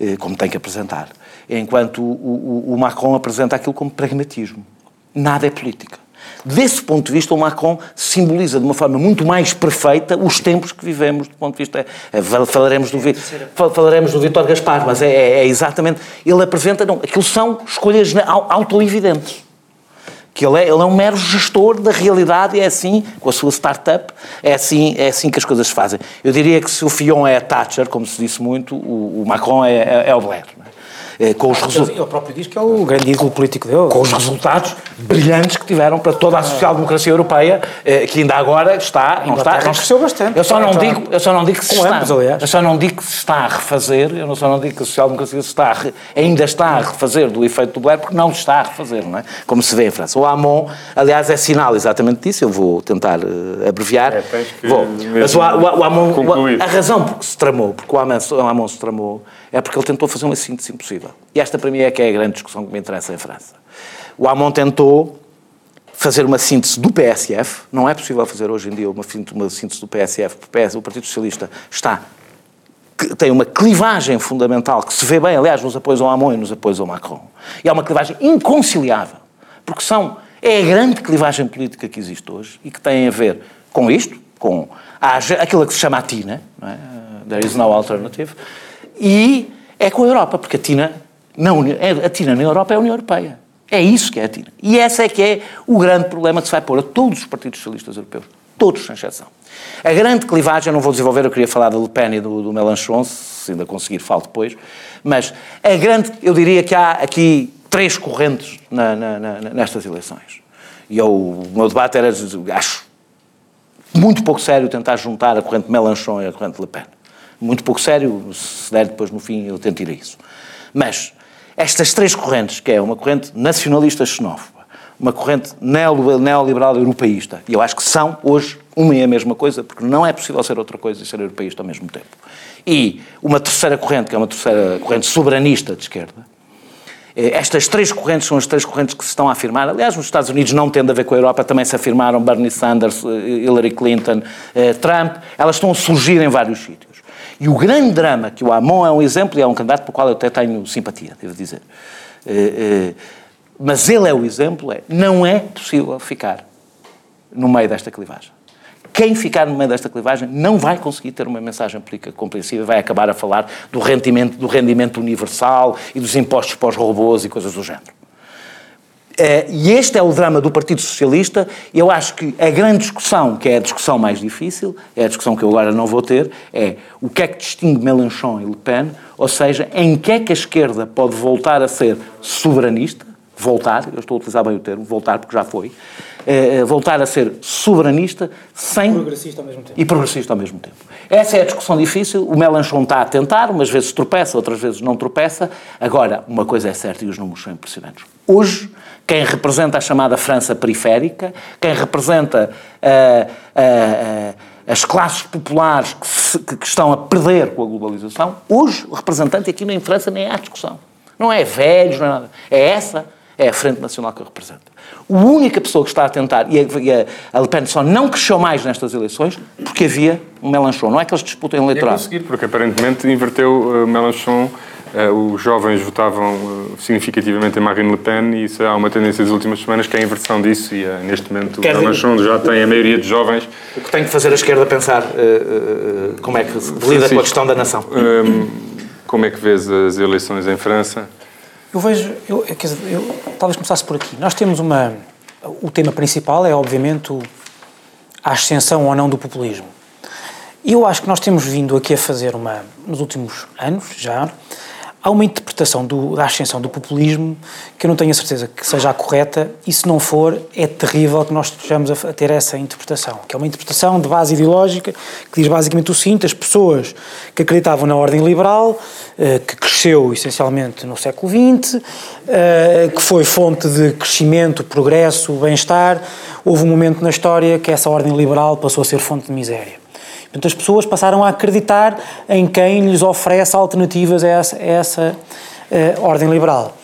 eh, como tem que apresentar, enquanto o, o, o Macron apresenta aquilo como pragmatismo. Nada é política. Desse ponto de vista, o Macron simboliza de uma forma muito mais perfeita os tempos que vivemos, do ponto de vista. Eh, falaremos do, falaremos do Vítor Gaspar, mas é, é, é, exatamente. Ele apresenta. Não, aquilo são escolhas auto-evidentes que ele é, ele é um mero gestor da realidade e é assim, com a sua startup, é assim, é assim que as coisas se fazem. Eu diria que se o Fion é a Thatcher, como se disse muito, o, o Macron é, é, é o Blair. Eh, com os resultados. Ele próprio diz que é o grande ídolo político dele. Com os resultados brilhantes que tiveram para toda a social-democracia europeia, eh, que ainda agora está. Não está cresceu bastante. Eu só não digo, eu só não digo que se está. Eu só não digo que se está a refazer, eu só não digo que a social-democracia está ainda está a refazer do efeito do Blair, porque não está a refazer, não é? Como se vê em França. O Amon, aliás, é sinal exatamente disso, eu vou tentar uh, abreviar. É, vou. Mas o, o, o Amon, a razão por que se tramou, porque o Amon, o Amon se tramou, é porque ele tentou fazer uma síntese impossível. E esta, para mim, é que é a grande discussão que me interessa em França. O Amon tentou fazer uma síntese do PSF, não é possível fazer hoje em dia uma, síntese do PSF, porque o Partido Socialista está tem uma clivagem fundamental que se vê bem, aliás, nos apoios ao Amon e nos apoios ao Macron. E é uma clivagem inconciliável, porque são, é a grande clivagem política que existe hoje e que tem a ver com isto, com a, aquilo que se chama a TINA, não é? There is no alternative, e é com a Europa, porque a TINA, não, é, a TINA na Europa é a União Europeia. É isso que é a TINA. E esse é que é o grande problema que se vai pôr a todos os partidos socialistas europeus. Todos, sem exceção. A grande clivagem, eu não vou desenvolver, eu queria falar da Le Pen e do, do se ainda conseguir, falo depois, mas a grande, eu diria que há aqui três correntes na, na, na, nestas eleições. E eu, o meu debate era, acho, muito pouco sério tentar juntar a corrente Mélenchon e a corrente Le Pen muito pouco sério, se der depois no fim eu tento ir a isso. Mas estas três correntes, que é uma corrente nacionalista xenófoba, uma corrente neoliberal europeísta, e eu acho que são hoje uma e a mesma coisa, porque não é possível ser outra coisa e ser europeísta ao mesmo tempo. E uma terceira corrente, que é uma terceira corrente soberanista de esquerda, eh, estas três correntes são as três correntes que se estão a afirmar. Aliás, nos Estados Unidos, não tendo a ver com a Europa, também se afirmaram Bernie Sanders, eh, Hillary Clinton, eh, Trump. Elas estão a surgir em vários sítios. E o grande drama, que o Amon é um exemplo e é um candidato pelo qual eu até tenho simpatia, devo dizer. Eh, eh, mas ele é o exemplo, é, não é possível ficar no meio desta clivagem. Quem ficar no meio desta clivagem não vai conseguir ter uma mensagem política compreensível, vai acabar a falar do rendimento, do rendimento universal e dos impostos para os robôs e coisas do género. É, e este é o drama do Partido Socialista. Eu acho que a grande discussão, que é a discussão mais difícil, é a discussão que eu agora não vou ter, é o que é que distingue Mélenchon e Le Pen, ou seja, em que é que a esquerda pode voltar a ser soberanista, voltar, eu estou a utilizar bem o termo, voltar porque já foi, é, voltar a ser soberanista sem... Progressista ao mesmo tempo. E progressista ao mesmo tempo. Essa é a discussão difícil, o Mélenchon está a tentar, umas vezes tropeça, outras vezes não tropeça. Agora, uma coisa é certa e os números são impressionantes. Hoje, quem representa a chamada França periférica, quem representa uh, uh, uh, as classes populares que, se, que, estão a perder com a globalização, hoje o representante aqui em França nem há discussão. Não é velhos, não é nada. É essa, é a Frente Nacional que representa. A única pessoa que está a tentar, e a, a Le Pen só não cresceu mais nestas eleições, porque havia um Melanchon. Não é que eles disputem eleitorado. conseguir, porque aparentemente inverteu uh, Melanchon Uh, os jovens votavam uh, significativamente em Marine Le Pen e isso há uma tendência das últimas semanas que é a inversão disso e uh, neste momento Quer o Mélenchon já tem a maioria de jovens. O que tem que fazer a esquerda pensar como é que lida com a questão da nação? Um, como é que vês as eleições em França? Eu vejo, eu, quer dizer, eu talvez começasse por aqui. Nós temos uma. O tema principal é, obviamente, a ascensão ou não do populismo. Eu acho que nós temos vindo aqui a fazer uma, nos últimos anos já, há uma interpretação do, da ascensão do populismo que eu não tenho a certeza que seja a correta e se não for, é terrível que nós estejamos a, ter essa interpretação, que é uma interpretação de base ideológica que diz basicamente o seguinte, as pessoas que acreditavam na ordem liberal, eh, que cresceu essencialmente no século XX, eh, que foi fonte de crescimento, progresso, bem-estar, houve um momento na história que essa ordem liberal passou a ser fonte de miséria. Portanto, as pessoas passaram a acreditar em quem lhes oferece alternativas a essa, a essa uh, ordem liberal.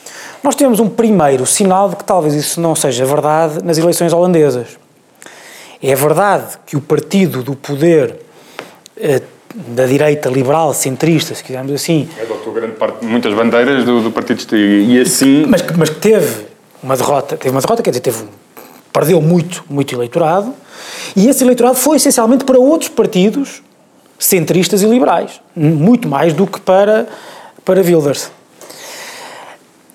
Nós temos um primeiro sinal de que talvez isso não seja verdade nas eleições holandesas. É verdade que o partido do poder uh, da direita liberal, centrista, se quisermos assim. É, adotou grande parte, muitas bandeiras do, do partido e assim. Mas, mas que teve uma derrota, teve uma derrota, quer dizer, teve, perdeu muito, muito eleitorado e esse eleitorado foi essencialmente para outros partidos centristas e liberais, muito mais do que para, para Wilders.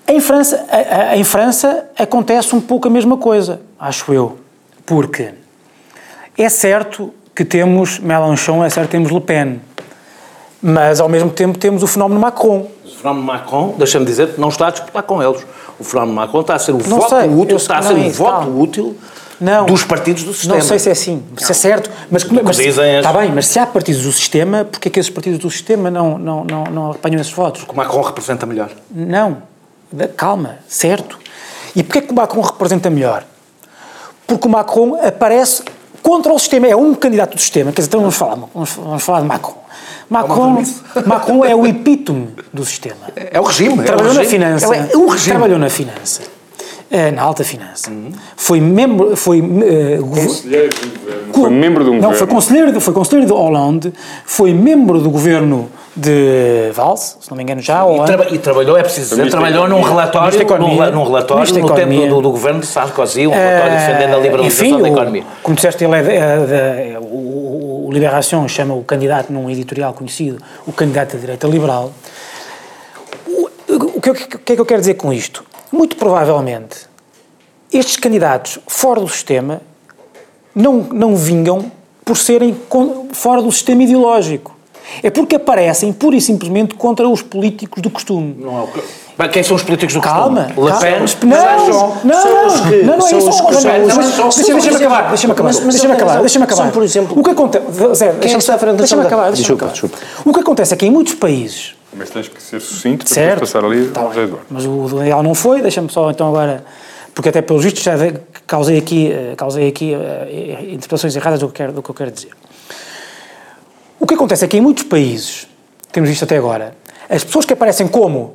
Em França, em França acontece um pouco a mesma coisa, acho eu, porque é certo que temos Mélenchon, é certo que temos Le Pen, mas ao mesmo tempo temos o fenómeno Macron. O fenómeno Macron, deixa-me dizer, não está a disputar com eles. O fenómeno Macron está a ser o não voto sei, útil, está a ser um voto útil não, dos partidos do sistema. Não sei se é assim, se é certo, mas, mas está bem, mas se há partidos do sistema, porque é que esses partidos do sistema não, não, não, não apanham esses votos? Porque o Macron representa melhor. Não, calma, certo. E porquê que o Macron representa melhor? Porque o Macron aparece contra o sistema, é um candidato do sistema, quer dizer, então vamos falar, vamos, vamos falar de Macron. Macron, Macron é o epítome do sistema. É o regime. Trabalhou é o regime. na finança. É o regime. Trabalhou na finança é, na alta finança. Uhum. Foi membro. Foi, uh, conselheiro do governo. Foi membro de um não, governo. Foi conselheiro, foi conselheiro de Hollande, foi membro do governo de Valls, se não me engano já. E, traba e trabalhou, é preciso dizer, trabalhou num relatório, economia, num, num relatório no tempo do, do, governo de Sarkozy, um relatório uh, defendendo a liberalização enfim, da economia. O, como disseste, ele é, de, é, de, o, o Liberação chama o candidato num editorial conhecido o candidato da direita liberal. O, o, que, o que é que eu quero dizer com isto? Muito provavelmente, estes candidatos fora do sistema não, não vingam por serem fora do sistema ideológico. É porque aparecem pura e simplesmente contra os políticos do costume. Não é o que... Mas quem são os políticos do calma, costume? Le Pen, não, não, não, não, não é isso. Deixa-me acabar, deixa-me acabar, deixa-me acabar, deixa-me acabar. por exemplo, o que acontece, Zé, deixa-me acabar, deixa-me acabar. O que acontece é que em muitos países mas tens que ser sucinto para certo. passar ali tá José Eduardo. Mas o Daniel não foi, deixa-me só então agora, porque até pelos vistos já causei aqui, eh, causei aqui uh, interpretações erradas do que, quero, do que eu quero dizer. O que acontece é que em muitos países, temos visto até agora, as pessoas que aparecem como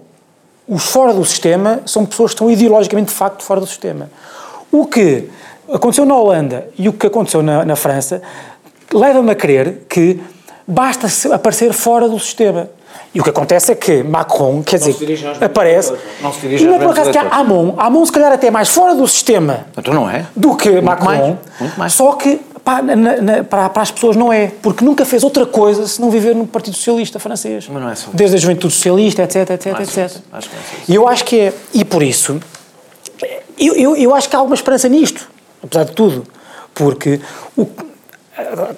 os fora do sistema são pessoas que estão ideologicamente de facto fora do sistema. O que aconteceu na Holanda e o que aconteceu na, na França leva-me a crer que basta aparecer fora do sistema. E o que acontece é que Macron, quer dizer, aparece. Não se dirige e não é por acaso que há Amon, Amon se calhar até mais fora do sistema. Então não é? Do que muito Macron. Mais, muito mais. Só que Pá, na, na, para, para, as pessoas não é, porque nunca fez outra coisa senão viver no Partido Socialista francês. Mas não é só. Desde a juventude socialista, etc, etc, etc. Acho que é E eu acho que é, e por isso, eu, eu, eu acho que há alguma esperança nisto, apesar de tudo, porque o,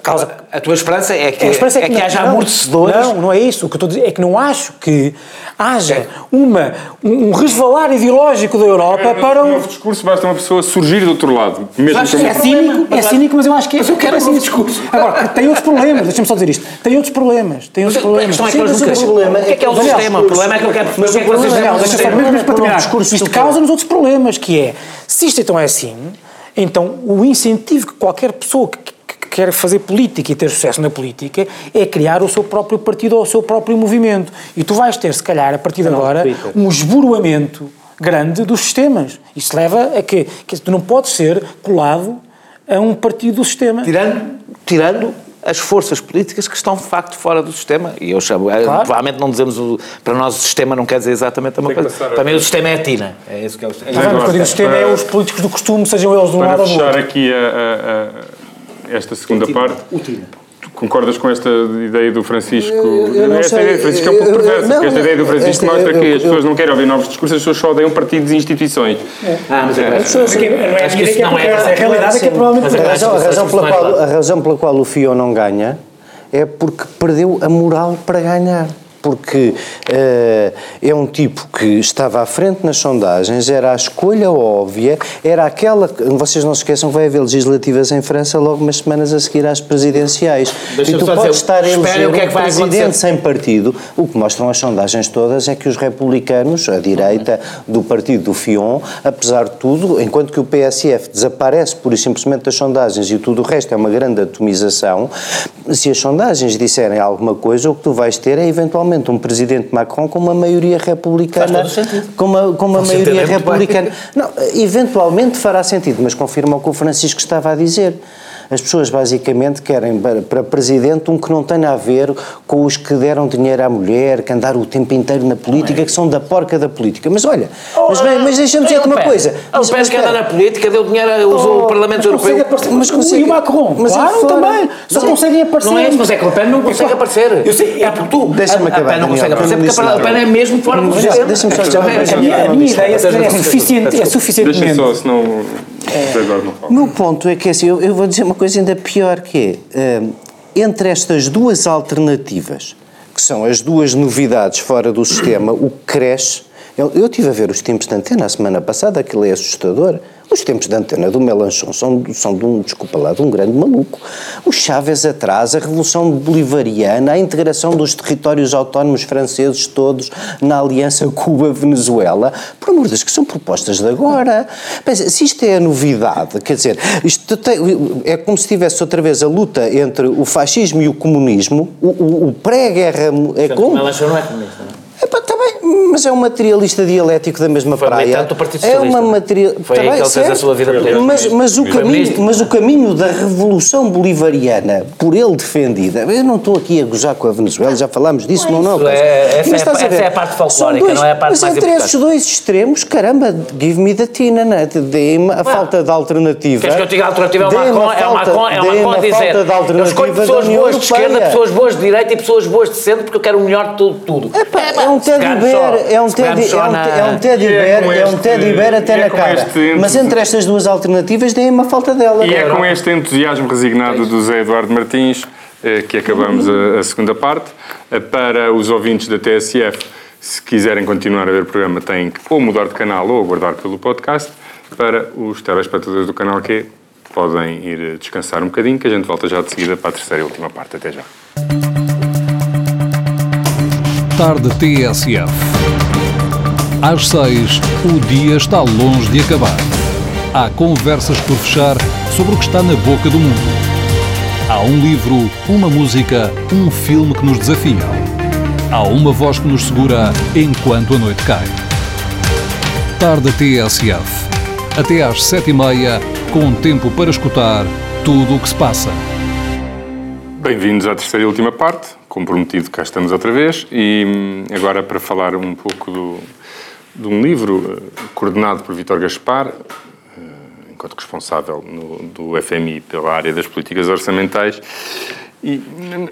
causa... A tua esperança é que, esperança é que, é que não, haja amortecedores? Não, não é isso. O que eu estou a dizer é que não acho que haja uma, um resvalar ideológico da Europa é, para um... novo discurso basta uma pessoa surgir do outro lado. Mesmo é, cínico, é cínico, mas eu acho que é... Mas eu quero esse discurso. Agora, tem outros problemas, deixa-me só dizer isto. Tem outros problemas, tem outros problemas. A questão é que nós nunca... O que é que é o sistema? O problema é que eu quero... Mas o problema é... Deixa só mesmo para terminar. Isto causa-nos outros problemas, que é, se isto então é assim, então o incentivo que qualquer pessoa que quer fazer política e ter sucesso na política é criar o seu próprio partido ou o seu próprio movimento. E tu vais ter, se calhar, a partir de agora, um esburoamento grande dos sistemas. Isso leva a que, que tu não podes ser colado a um partido do sistema. Tirando, tirando as forças políticas que estão de facto fora do sistema. E eu chamo, eh, claro. provavelmente não dizemos, o, para nós o sistema não quer dizer exatamente a mesma coisa. Para mim o sistema é a TINA. É isso que é o sistema. É, o sistema é os políticos do costume, sejam eles de um lado ou do outro. Para fechar aqui a, a esta segunda parte. Concordas com esta ideia do Francisco? Eu, eu esta sei, ideia do Francisco é um pouco perversa, porque esta ideia do Francisco mostra que as pessoas não querem ouvir novos discursos, as pessoas só odeiam partidos e instituições. É. Ah, mas é, é, é, acho que isso não é. A realidade é que é provavelmente. A razão, a razão, pela qual, a razão pela qual o FIO não ganha é porque perdeu a moral para ganhar porque uh, é um tipo que estava à frente nas sondagens, era a escolha óbvia, era aquela. Vocês não se esqueçam que vai haver legislativas em França logo umas semanas a seguir às presidenciais. e tu podes estar a eleger um é presidente acontecer. sem partido. O que mostram as sondagens todas é que os republicanos, a direita do partido do Fion, apesar de tudo, enquanto que o PSF desaparece por e simplesmente das sondagens e tudo o resto é uma grande atomização, se as sondagens disserem alguma coisa, o que tu vais ter é eventualmente um presidente Macron com uma maioria republicana. Com uma, com uma maioria republicana. Não, eventualmente fará sentido, mas confirma o que o Francisco estava a dizer. As pessoas basicamente querem para presidente um que não tenha a ver com os que deram dinheiro à mulher, que andaram o tempo inteiro na política, é. que são da porca da política. Mas olha, oh, mas, mas deixa-me dizer uma coisa. O PES que anda na política, deu dinheiro, usou oh, o Parlamento Europeu. Mas consegue, e o Macron, mas claro, fora, também. Só mas conseguem aparecer. Não é isso, mas é que o PEN não consegue aparecer. Eu sei, é porque tu. Deixa-me acabar. não consegue aparecer porque o PEN é mesmo fora do. Deixa-me só dizer A minha ideia é suficiente. É suficientemente. Deixa só, senão. É. O meu ponto é que assim, eu, eu, vou dizer uma coisa ainda pior que é, uh, entre estas duas alternativas, que são as duas novidades fora do sistema, o que cresce, eu, estive a ver os tempos de antena a semana passada, aquilo é assustador, os tempos de antena do Melanchon são, são de um, desculpa lá, de um grande maluco. O Chávez atrás, a Revolução Bolivariana, a integração dos territórios autónomos franceses todos na aliança Cuba-Venezuela, por amor de Deus, que são propostas de agora. Mas, se isto é a novidade, quer dizer, isto tem, é como se tivesse outra vez a luta entre o fascismo e o comunismo, o, o, o pré-guerra... É como... Melanchon não é comunista, não é? Mas é um materialista dialético da mesma Foi praia. Foi Partido Socialista. É uma material... Foi tá aí que ele fez a sua vida política. Mas, mas, o caminho, mas o caminho da Revolução Bolivariana, por ele defendida, eu não estou aqui a gozar com a Venezuela, já falámos disso, não, não. não é, essa, mas, é, essa é a parte folclórica, dois, não é a parte mas mais entre esses dois extremos, caramba, give me the tina, né? Dê-me a falta de alternativa. Queres que eu diga a alternativa? É o Macron, é o Macron, é o Macron a dizer, eu escolho pessoas boas de esquerda, pessoas boas de direita e pessoas boas de centro porque eu quero o melhor de tudo. tudo. É um teddy bear é um teddy, é um, é um teddy bear, é um teddy bear até na cara. Mas entre estas duas alternativas deem uma falta dela. E é com este entusiasmo resignado do Zé Eduardo Martins eh, que acabamos a, a segunda parte. Eh, para os ouvintes da TSF, se quiserem continuar a ver o programa, têm que ou mudar de canal ou aguardar pelo podcast. Para os telespectadores do canal Q, podem ir descansar um bocadinho, que a gente volta já de seguida para a terceira e última parte. Até já. Tarde TSF. Às seis, o dia está longe de acabar. Há conversas por fechar sobre o que está na boca do mundo. Há um livro, uma música, um filme que nos desafiam. Há uma voz que nos segura enquanto a noite cai. Tarde TSF. Até às sete e meia, com tempo para escutar tudo o que se passa. Bem-vindos à terceira e última parte como prometido, cá estamos outra vez. E hum, agora para falar um pouco do, de um livro eh, coordenado por Vítor Gaspar, eh, enquanto responsável no, do FMI pela área das políticas orçamentais, e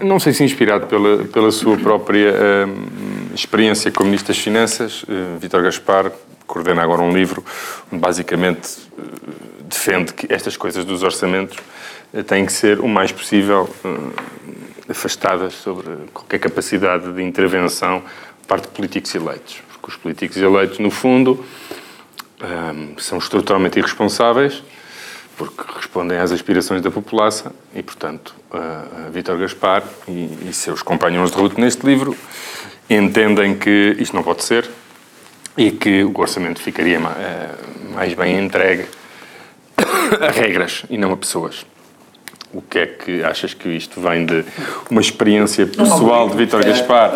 não sei se inspirado pela, pela sua própria uh, experiência como Ministro das Finanças, uh, Vítor Gaspar coordena agora um livro onde basicamente uh, defende que estas coisas dos orçamentos têm que ser o mais possível afastadas sobre qualquer capacidade de intervenção por parte de políticos eleitos. Porque os políticos eleitos, no fundo, são estruturalmente irresponsáveis porque respondem às aspirações da população e, portanto, uh, Vítor Gaspar e, e, seus companheiros de ruta neste livro entendem que isto não pode ser e que o orçamento ficaria uh, mais bem entregue a regras e não a pessoas. O que é que achas que isto vem de uma experiência pessoal de Vítor Gaspar?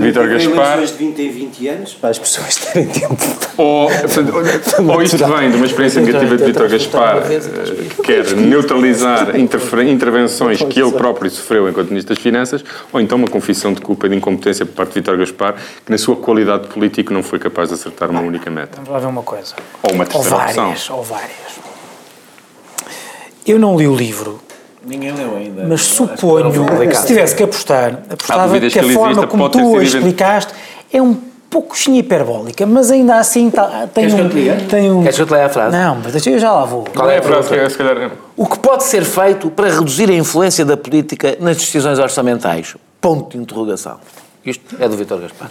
Vítor Gaspar. de 20 em 20 anos para as pessoas terem tempo. Ou, ou isto vem de uma experiência negativa de Vítor Gaspar, que quer neutralizar intervenções que ele próprio sofreu enquanto Ministro das Finanças, ou então uma confissão de culpa e de incompetência por parte de Vítor Gaspar, que na sua qualidade de político não foi capaz de acertar uma única meta. Vamos lá ver uma coisa. Ou uma terceira ou várias, opção. Ou várias. Eu não li o livro Ninguém leu ainda. Mas suponho, se tivesse que apostar, apostava que a forma como tu a explicaste é um pouco hiperbólica, mas ainda assim tá, tem, um, tem um. Queres que eu te leia a frase? Não, mas eu já lá vou. Qual é a frase? É, se calhar... O que pode ser feito para reduzir a influência da política nas decisões orçamentais? Ponto de interrogação. Isto é do Vítor Gaspar.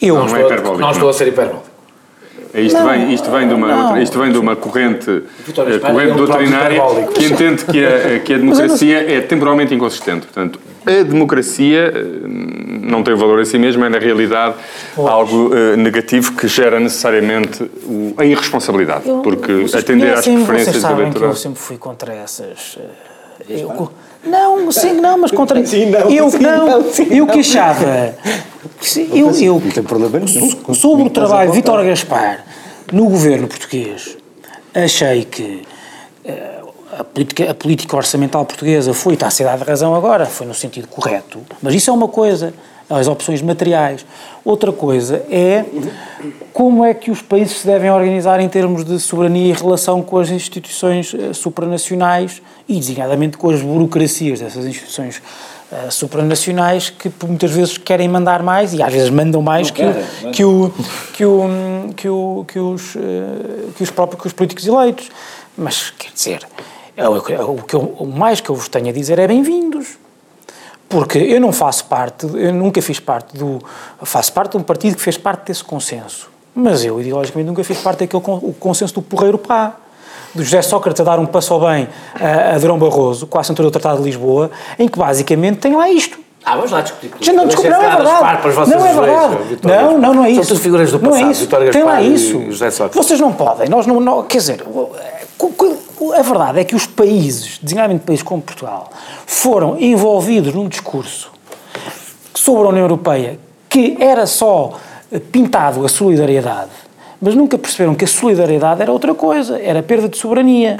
Eu não, não, é hiperbólico, não estou a ser hiperbólico. Isto, não, vem, isto, vem de uma, isto vem de uma corrente, eh, corrente doutrinária que entende que a, que a democracia é temporalmente inconsistente. Portanto, a democracia eh, não tem valor em si mesma, é na realidade pois. algo uh, negativo que gera necessariamente o, a irresponsabilidade. Eu, porque atender às preferências vocês sabem que eu sempre fui contra essas. Uh, eu, não, sim, não, mas contra. Sim, não, eu sim, não, não sim, eu que achava. Eu, eu, eu sobre o trabalho de Vítor Gaspar no governo português, achei que uh, a política, a política orçamental portuguesa foi, está a ser dada razão agora, foi no sentido correto, mas isso é uma coisa, as opções materiais. Outra coisa é como é que os países se devem organizar em termos de soberania em relação com as instituições uh, supranacionais e, designadamente, com as burocracias dessas instituições uh, supranacionais que muitas vezes querem mandar mais e às vezes mandam mais que, querem, o, que, o, que, o, que, o, que, os, uh, que os próprios que os políticos eleitos. Mas, quer dizer, é o, é o, que eu, o mais que eu vos tenho a dizer é bem-vindos. Porque eu não faço parte, eu nunca fiz parte do. Faço parte de um partido que fez parte desse consenso. Mas eu, ideologicamente, nunca fiz parte daquele o consenso do porreiro pá do José Sócrates a dar um passo ao bem a, a Durão Barroso, com a assinatura do Tratado de Lisboa, em que basicamente tem lá isto. Ah, vamos lá discutir. Não, desculpa, não é verdade. Não é verdade. Não, não, não é isso. São tudo figuras do passado. Não é isso. Tem lá isso. Vocês não podem. Nós não, não, quer dizer, a verdade é que os países, designadamente países como Portugal, foram envolvidos num discurso sobre a União Europeia que era só pintado a solidariedade mas nunca perceberam que a solidariedade era outra coisa, era perda de soberania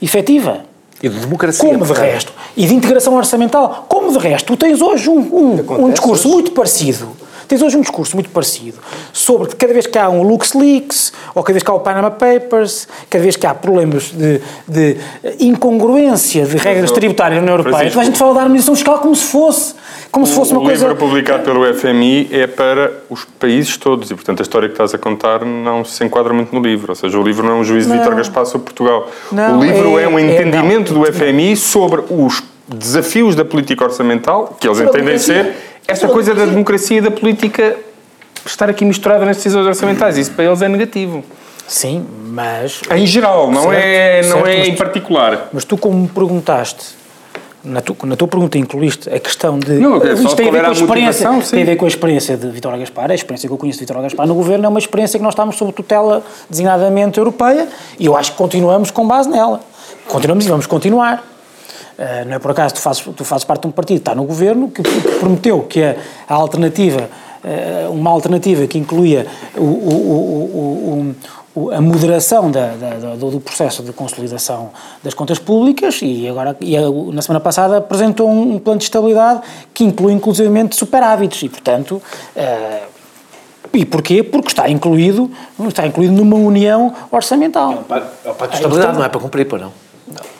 efetiva. E de democracia. Como de resto. E de integração orçamental. Como de resto. Tu tens hoje um, um, um discurso muito parecido. Tens hoje um discurso muito parecido sobre que cada vez que há um LuxLeaks, ou cada vez que há o Panama Papers, cada vez que há problemas de, de incongruência de regras tributárias na União Europeia, a gente fala da harmonização fiscal como se fosse como se fosse uma o coisa... O livro publicado pelo FMI é para os países todos e, portanto, a história que estás a contar não se enquadra muito no livro. Ou seja, o livro não é um juízo de Vítor Gaspar sobre Portugal. Não, o livro é, é um entendimento é, do FMI sobre os desafios da política orçamental, que eles sobre entendem ser esta coisa da democracia e da política estar aqui misturada nas decisões orçamentais. Isso para eles é negativo. Sim, mas... Em geral, não certo, é, não certo, é em particular. Mas tu, como me perguntaste na, tu, na tua pergunta incluíste a questão de. Não, é isto tem a ver com a experiência. Tem a ver com a experiência de Vitor Gaspar. A experiência que eu conheço de Vitor Gaspar no governo é uma experiência que nós estamos sob tutela designadamente europeia e eu acho que continuamos com base nela. Continuamos e vamos continuar. Uh, não é por acaso tu fazes, tu fazes parte de um partido que está no governo que, que prometeu que a, a alternativa, uh, uma alternativa que incluía o, o, o, a moderação da, da, do, processo de consolidação das contas públicas e agora e na semana passada apresentou um, plano de estabilidade que inclui inclusivamente superávites e portanto uh, E porquê? Porque está incluído, está incluído numa união orçamental. É o pacto de estabilidade, não é para cumprir, para não.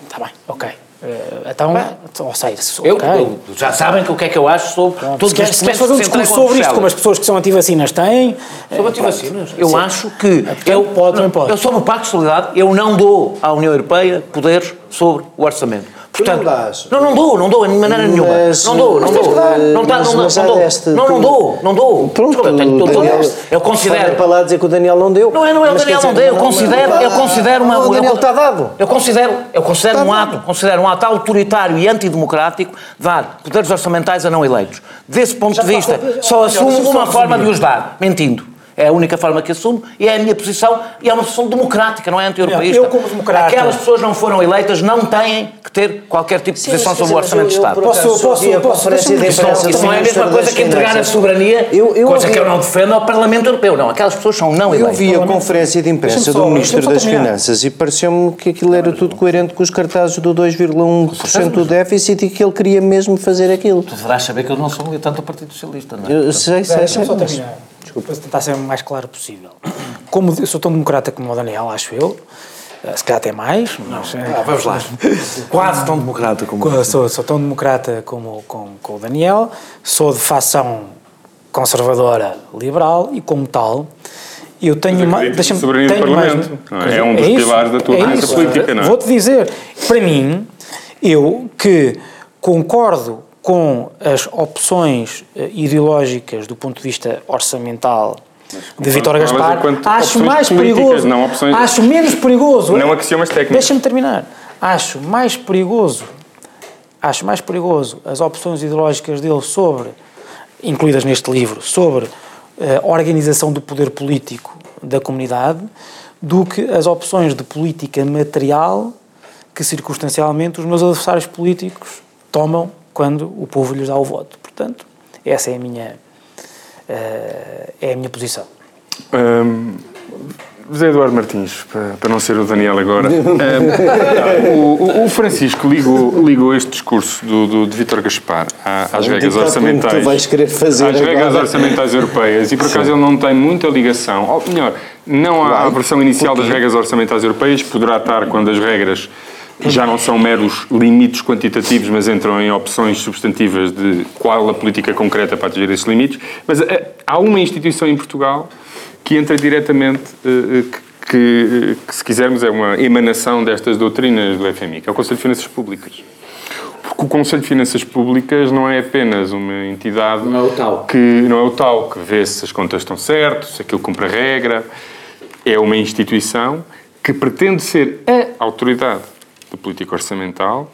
Está bem, ok. Uh, então, ou seja, eu, okay. eu, já sabem que o que é que eu acho sobre Pronto, todos os documentos fazer um discurso sobre isto, como as pessoas que são antivacinas têm. Sobre antivacinas? Eu Sim. acho que... Eu, pode, não, pode. eu sobre o Pacto de Solidariedade, eu não dou à União Europeia poderes sobre o orçamento. Portanto, não, não, não dou, não dou, de maneira nenhuma. Mas, não dou, não dou. Não está, não, não, não, dou. Não, não dou, não dou. Pronto, eu, tenho, todo, Daniel, eu considero. para lá dizer que o Daniel não deu. Não é, não é o Daniel não deu. Eu considero, eu considero uma. O Daniel está dado. Eu considero, eu considero um ato, considero um ato autoritário e antidemocrático dar poderes orçamentais a não eleitos. Desse ponto de vista, só assumo uma forma de os dar, mentindo. É a única forma que assumo e é a minha posição e é uma posição democrática, não é anti-europeísta. Eu, como democrata... Aquelas pessoas não foram eleitas, não têm que ter qualquer tipo de posição sobre o Orçamento de Estado. Posso, posso, posso, posso Isso não é a mesma coisa que entregar a soberania, eu, eu coisa ouvi... que eu não defendo ao Parlamento Europeu. Não, aquelas pessoas são não eleitas. Eu vi a conferência de imprensa do Ministro das Finanças e pareceu-me que aquilo era tudo coerente com os cartazes do 2,1% do déficit e que ele queria mesmo fazer aquilo. Tu deverás saber que eu não sou militante do Partido Socialista, não é? Eu sei, sei, sei. Desculpa. Para tentar ser o mais claro possível. Como eu sou tão democrata como o Daniel, acho eu, eh, se calhar até mais, mas... Ah, vamos lá. Quase tão democrata como... Sou, sou tão democrata como, como, como o Daniel, sou de facção conservadora liberal e como tal eu tenho mais deixa soberania tenho do Parlamento mais, é? é um dos é pilares da tua é política não é? vou-te dizer para mim eu que concordo com as opções uh, ideológicas do ponto de vista orçamental de Vítor Gaspar, acho mais perigoso, não opções, acho menos perigoso. Não axiomas técnicos. Deixa-me terminar. Acho mais perigoso, acho mais perigoso as opções ideológicas dele sobre, incluídas neste livro, sobre eh, a organização do poder político da comunidade, do que as opções de política material que circunstancialmente os meus adversários políticos tomam quando o povo lhes dá o voto. Portanto, essa é a minha, uh, é a minha posição. Um, José Eduardo Martins, para, para, não ser o Daniel agora, um, o, o, Francisco ligou, ligou este discurso do, do de Vítor Gaspar às regras orçamentais. Tu vais querer fazer às regras orçamentais europeias. E por acaso ele não tem muita ligação, ou melhor, não há a versão inicial das regras orçamentais europeias, poderá estar quando as regras já não são meros limites quantitativos, mas entram em opções substantivas de qual a política concreta para atingir esses limites. Mas eh, há uma instituição em Portugal que entra diretamente, eh, eh, que, que, se quisermos, é uma emanação destas doutrinas do FMI, que é o Conselho de Finanças Públicas. Porque o Conselho de Finanças Públicas não é apenas uma entidade não é que não é o tal que vê se as contas estão certas, se aquilo cumpre a regra. É uma instituição que pretende ser a autoridade de política orçamental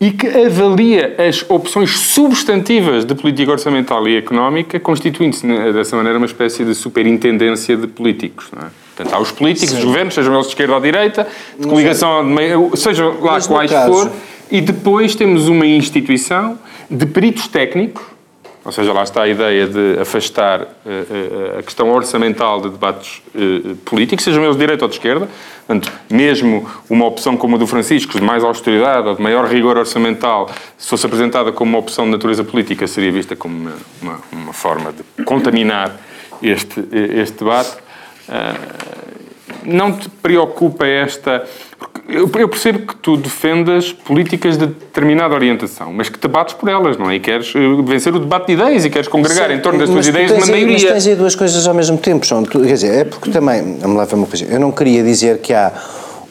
e que avalia as opções substantivas de política orçamental e económica, constituindo-se dessa maneira uma espécie de superintendência de políticos. Não é? Portanto, há os políticos, Sim. os governos, sejam eles de esquerda ou de direita, de coligação, de meio, seja lá quais for, e depois temos uma instituição de peritos técnicos ou seja, lá está a ideia de afastar uh, uh, a questão orçamental de debates uh, políticos, sejam eles de direita ou de esquerda. Portanto, mesmo uma opção como a do Francisco, de mais austeridade ou de maior rigor orçamental, se fosse apresentada como uma opção de natureza política, seria vista como uma, uma, uma forma de contaminar este, este debate. não te preocupa esta eu, eu, percebo que tu defendas políticas de determinada orientação, mas que te bates por elas, não é? E queres eh, vencer o debate de ideias e queres congregar Sim, em torno das tuas ideias de uma maioria. Mas tens aí duas coisas ao mesmo tempo, João. Tu, quer dizer, é porque também, vamos lá ver uma coisa, eu não queria dizer que há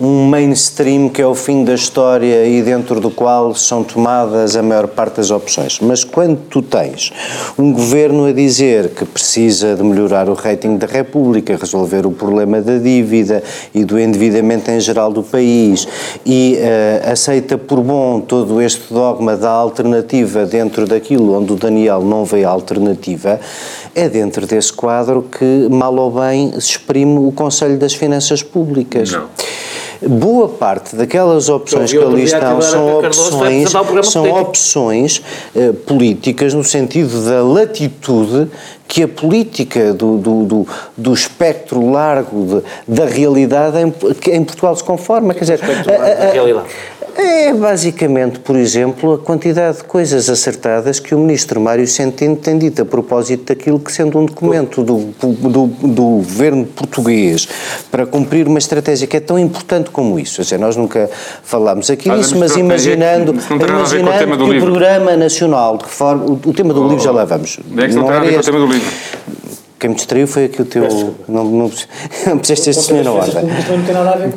um mainstream que é o fim da história e dentro do qual são tomadas a maior parte das opções. Mas quando tu tens um governo a dizer que precisa de melhorar o rating da República, resolver o problema da dívida e do endividamento em geral do país e uh, aceita por bom todo este dogma da alternativa dentro daquilo onde o Daniel não vê alternativa, é dentro desse quadro que, mal ou bem, se exprime o Conselho das Finanças Públicas. Não boa parte daquelas opções que ali estão são opções, são opções uh, políticas no sentido da latitude que a política do, do, do, do espectro largo de, da realidade em, em, Portugal se conforma. Quer dizer, a, a, É basicamente, por exemplo, a quantidade de coisas acertadas que o ministro Mário Centeno tem dito a propósito daquilo que, sendo um documento do, do, do governo português para cumprir uma estratégia que é tão importante como isso. Ou seja, nós nunca falámos aqui disso, mas imaginando, imaginando que o Programa Nacional de Reforma. O, o tema do oh, livro já lá vamos. É que não, não tem a ver com o tema do livro. Quem me distraiu foi aqui o teu. Não, não, não puseste este senhor na ordem.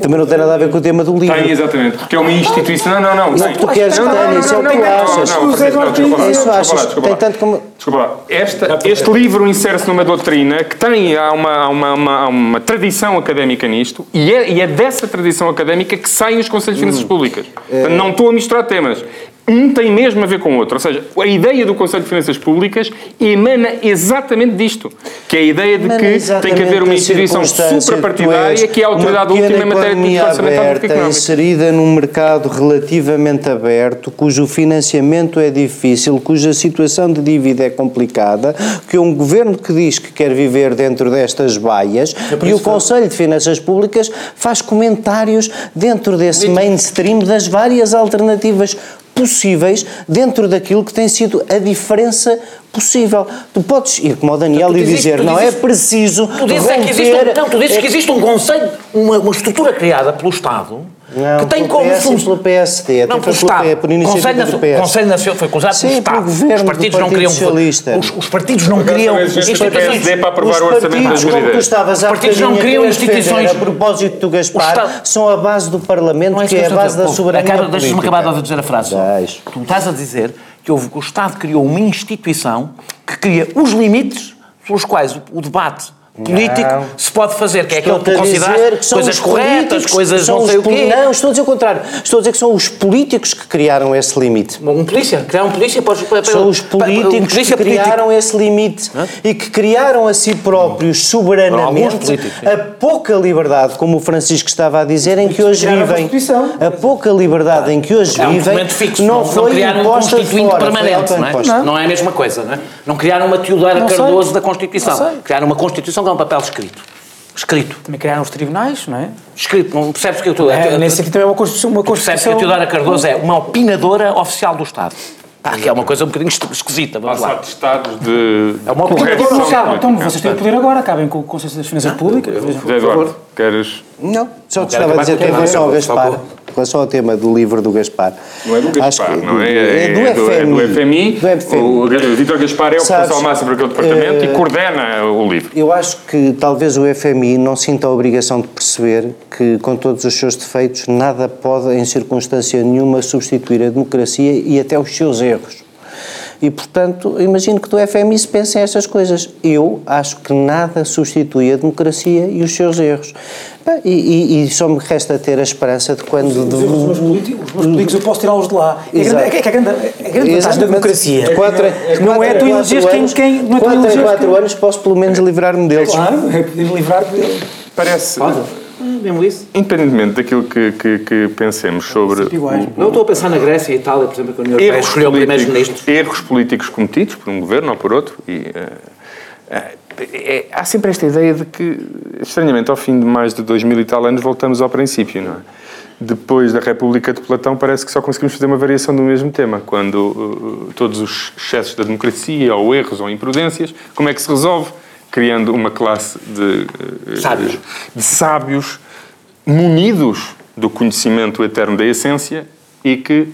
Também não tem nada a ver com o tema do livro. Tem, exatamente. Porque é uma instituição. Não, não, não. Isso tu queres que tenha, isso é o que tu achas. Isso achas. Tem tanto como. Desculpa lá. Esta, este livro insere-se numa doutrina que tem há uma, há uma, uma, uma, tradição académica nisto e é, e é dessa tradição académica que saem os Conselhos de Finanças hum. Públicas. É. Não estou a misturar temas um tem mesmo a ver com o outro. Ou seja, a ideia do Conselho de Finanças Públicas emana exatamente disto, que é a ideia de que tem que haver uma instituição suprapartidária que é a autoridade última em matéria de orçamental e inserida num mercado relativamente aberto, cujo financiamento é difícil, cuja situação de dívida é complicada, que é um governo que diz que quer viver dentro destas baias é e o Conselho de Finanças Públicas faz comentários dentro desse mainstream das várias alternativas possíveis dentro daquilo que tem sido a diferença possível. Tu podes ir como o Daniel não, e dizer, não é preciso tu dizes romper... É que existe um, não, tu dizes é que existe um conceito, uma, uma estrutura criada pelo Estado não, que tem como PS pelo PSD, não, pelo Estado. por iniciativa Conselho do PS. Conselho Nacional foi acusado Sim, pelo Estado. Os partidos não queriam socialista. Os, os partidos não queriam instituições para aprovar o orçamento das medidas. Os partidos não queriam instituições. A propósito do Gaspar, são a base do Parlamento, é que é a base da soberania Deixa-me acabar de dizer a frase. Tu estás a dizer que o Estado criou uma instituição que cria os limites pelos quais o debate político não. se pode fazer, que é aquilo que tu consideras coisas corretas, coisas não sei o quê. Não, estou a dizer o contrário. Estou a dizer que são os políticos que criaram esse limite. Um polícia, criaram um polícia para, para, São os políticos um que criaram político. esse limite e que criaram a si próprios soberanamente a pouca liberdade, como o Francisco estava a dizer, em que hoje vivem. A, pouca liberdade em que hoje é um vivem fixo, não, não foi criaram um constituinte fora, permanente, não é? Não. não é a mesma coisa, não é? Não criaram uma Teodora Cardoso da Constituição. Criaram uma Constituição é um papel escrito. Escrito. Também criaram os tribunais, não é? Escrito, não percebes que eu estou... É, nesse aqui também é uma Constituição... Uma Constituição... Percebes que a Teodora Cardoso é uma opinadora oficial do Estado. Ah, que é uma coisa um bocadinho esquisita, vamos lá. de estados de... É uma opinadora Então, vocês têm o poder agora, acabem com o Conselho das Finanças Públicas. Eduardo, queres... Não, só te estava a dizer que em relação ao Gaspar relação ao tema do livro do Gaspar. Não é do Gaspar, não é? É, é, do, é, do, FMI, é do FMI. Do FMI. O Vítor Gaspar é o responsável máximo para aquele departamento uh, e coordena o livro. Eu acho que talvez o FMI não sinta a obrigação de perceber que, com todos os seus defeitos, nada pode, em circunstância nenhuma, substituir a democracia e até os seus erros. E, portanto, imagino que do FMI se pensem estas coisas. Eu acho que nada substitui a democracia e os seus erros. E, e, e, só me resta ter a esperança de quando... Os, de... os, meus, políticos, os meus políticos eu posso tirá-los de lá. É, grande, é, que a grande, a grande vantagem da democracia quatro, é, não é tu elegeres quem... quem não é quatro em quatro anos posso pelo menos livrar-me deles. Claro, é poder livrar-me Parece... Mesmo isso? Independentemente daquilo que, que, que pensemos sobre. O, não estou a pensar na Grécia e Itália, por exemplo, que a União Europeia escolheu primeiros-ministros. Erros políticos cometidos por um governo ou por outro. E, uh, uh, é, há sempre esta ideia de que, estranhamente, ao fim de mais de dois mil e tal anos, voltamos ao princípio, não é? Depois da República de Platão, parece que só conseguimos fazer uma variação do mesmo tema, quando uh, todos os excessos da democracia, ou erros, ou imprudências, como é que se resolve? Criando uma classe de, uh, sábios. de sábios munidos do conhecimento eterno da essência e que,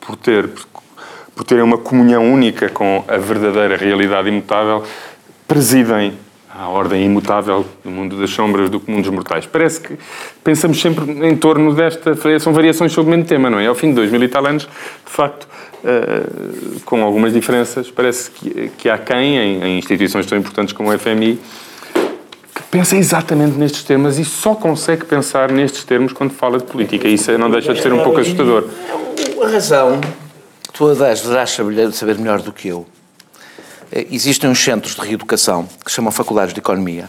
por ter por terem uma comunhão única com a verdadeira realidade imutável, presidem a ordem imutável do mundo das sombras do comum dos mortais. Parece que pensamos sempre em torno desta. São variações sobre o mesmo tema, não é? Ao fim de dois mil e tal anos, de facto, uh, com algumas diferenças, parece que, que há quem, em, em, instituições tão importantes como o FMI, pensa exatamente nestes temas e só consegue pensar nestes termos quando fala de política. Isso não deixa de ser um pouco assustador. A razão tu deverás saber melhor do que eu existem uns centros de reeducação que se chamam faculdades de economia.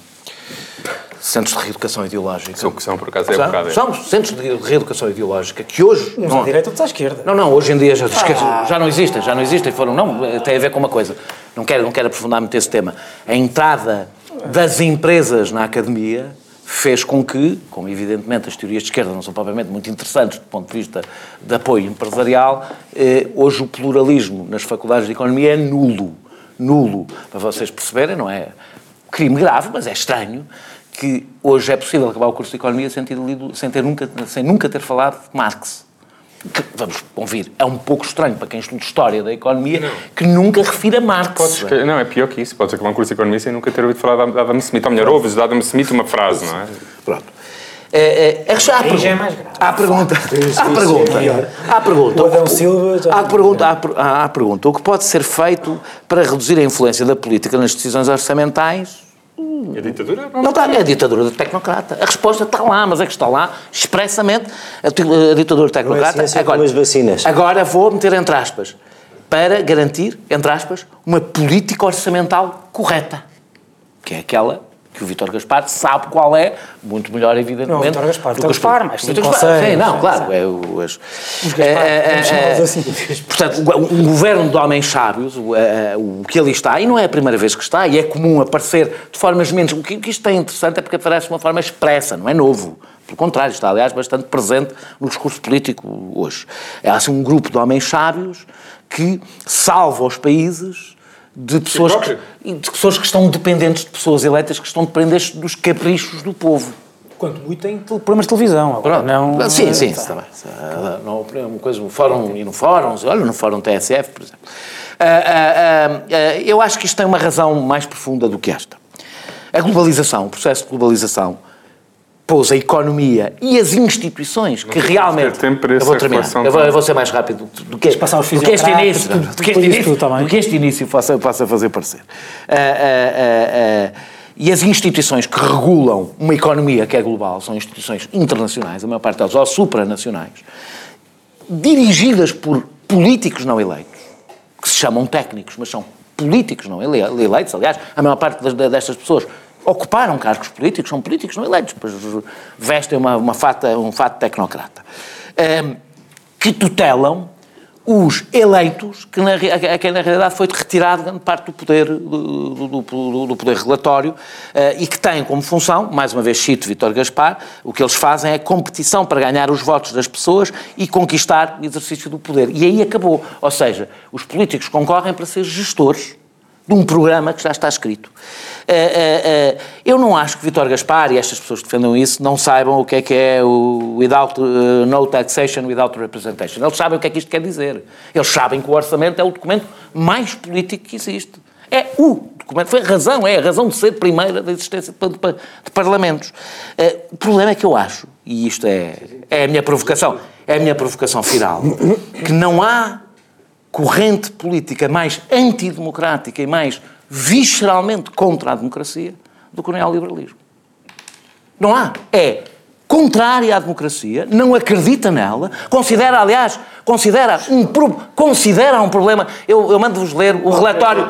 Centros de reeducação ideológica. São que são, por acaso, é são, bocado. São centros de reeducação ideológica que hoje. Uns não, à direita, outros à esquerda. Não, não, hoje em dia já, ah. já não existem, já não existem. Foram, não, tem a ver com uma coisa. Não quero, não quero aprofundar muito esse tema. A entrada das empresas na academia fez com que, como evidentemente as teorias de esquerda não são propriamente muito interessantes do ponto de vista de apoio empresarial, eh, hoje o pluralismo nas faculdades de economia é nulo. Nulo. Para vocês perceberem, não é crime grave, mas é estranho que hoje é possível acabar o curso de economia sem ter, lido, sem ter nunca, sem nunca ter falado de Marx que, vamos convir, é um pouco estranho para quem estuda História da Economia não. que nunca refira Marx. Podes, não, é pior que isso. Podes acabar um curso de Economia sem nunca ter ouvido falar de Adam Smith. Ou melhor, ouves de Adam Smith uma frase, não é? Pronto. É, é, é, há, pergunta, é mais grave. há pergunta. Há pergunta. Há pergunta. O Adão Silva já... há, pergunta há, há pergunta. O que pode ser feito para reduzir a influência da política nas decisões orçamentais a ditadura? Não, não está, é a ditadura do tecnocrata. A resposta está lá, mas é que está lá expressamente a, a ditadura do tecnocrata. É agora, vacinas. agora vou meter entre aspas, para garantir, entre aspas, uma política orçamental correta, que é aquela que o Vítor Gaspar sabe qual é, muito melhor, evidentemente. Não, o Gaspar, Vítor Gaspar, mas sim, Gaspar, sim, não, claro. É, o, as, os Gaspar, é, é, assim. Portanto, um governo de homens sábios, o, é, o que ali está, e não é a primeira vez que está, e é comum aparecer de formas menos. O que, o que isto é interessante é porque aparece de uma forma expressa, não é novo. Pelo contrário, está, aliás, bastante presente no discurso político hoje. É assim um grupo de homens sábios que salva os países de pessoas, que, de pessoas que estão dependentes de pessoas eleitas que estão dependentes dos caprichos do povo. Quanto muito tem programas de televisão. Agora, não, sim, é, sim, está bem. Não, uma coisa, no fórum e no fórum, olha, no fórum TSF, por exemplo. Uh, uh, uh, eu acho que isto tem uma razão mais profunda do que esta. A globalização, o processo de globalização, pôs a economia e as instituições que realmente. Para eu vou terminar. Eu vou, eu vou, ser mais rápido do que, passar do que este início. Do que este início, do que este início possa, possa fazer parecer. Uh, uh, uh, e as instituições que regulam uma economia que é global são instituições internacionais, a maior parte delas, ou supranacionais, dirigidas por políticos não eleitos, que se chamam técnicos, mas são políticos não eleitos, aliás, a maior parte destas pessoas ocuparam cargos políticos, são políticos não eleitos, pois vestem uma, uma fata, um fato tecnocrata, um, ehm, que tutelam os eleitos, que na, a quem na realidade foi retirado grande parte do poder, do, do, do, do poder regulatório uh, e que têm como função, mais uma vez cito Vítor Gaspar, o que eles fazem é competição para ganhar os votos das pessoas e conquistar o exercício do poder. E aí acabou. Ou seja, os políticos concorrem para ser gestores de um programa que já está escrito. Uh, uh, uh, eu não acho que Vitor Gaspar e estas pessoas que defendam isso não saibam o que é que é o without, no taxation without representation. Eles sabem o que é que isto quer dizer. Eles sabem que o orçamento é o documento mais político que existe. É o documento, foi a razão, é a razão de ser primeira da existência de, de, de parlamentos. o problema é que eu acho, e isto é, é a minha provocação, é a minha provocação final, que não há corrente política mais antidemocrática e mais visceralmente contra a democracia do que o neoliberalismo. Não há. É contrária à democracia, não acredita nela, considera, aliás, considera um, considera um problema. Eu, eu mando-vos ler o relatório.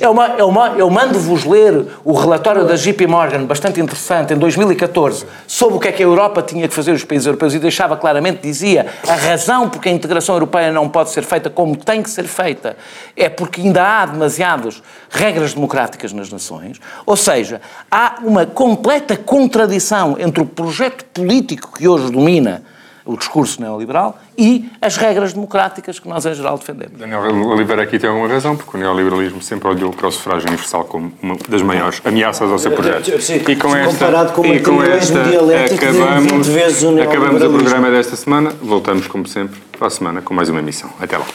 Eu, eu, eu mando-vos ler o relatório da JP Morgan, bastante interessante, em 2014, sobre o que é que a Europa tinha que fazer os países europeus e deixava claramente, dizia, a razão porque a integração europeia não pode ser feita como tem que ser feita é porque ainda há demasiadas regras democráticas nas nações, ou seja, há uma completa contradição entre o projeto político que hoje domina o discurso neoliberal e as regras democráticas que nós, em geral, defendemos. Daniel Oliveira aqui tem alguma razão, porque o neoliberalismo sempre olhou para o sufrágio universal como uma das maiores ameaças ao seu projeto. Sim, e com esta, comparado com e com esta acabamos, acabamos o programa desta semana. Voltamos, como sempre, para a semana com mais uma emissão. Até lá.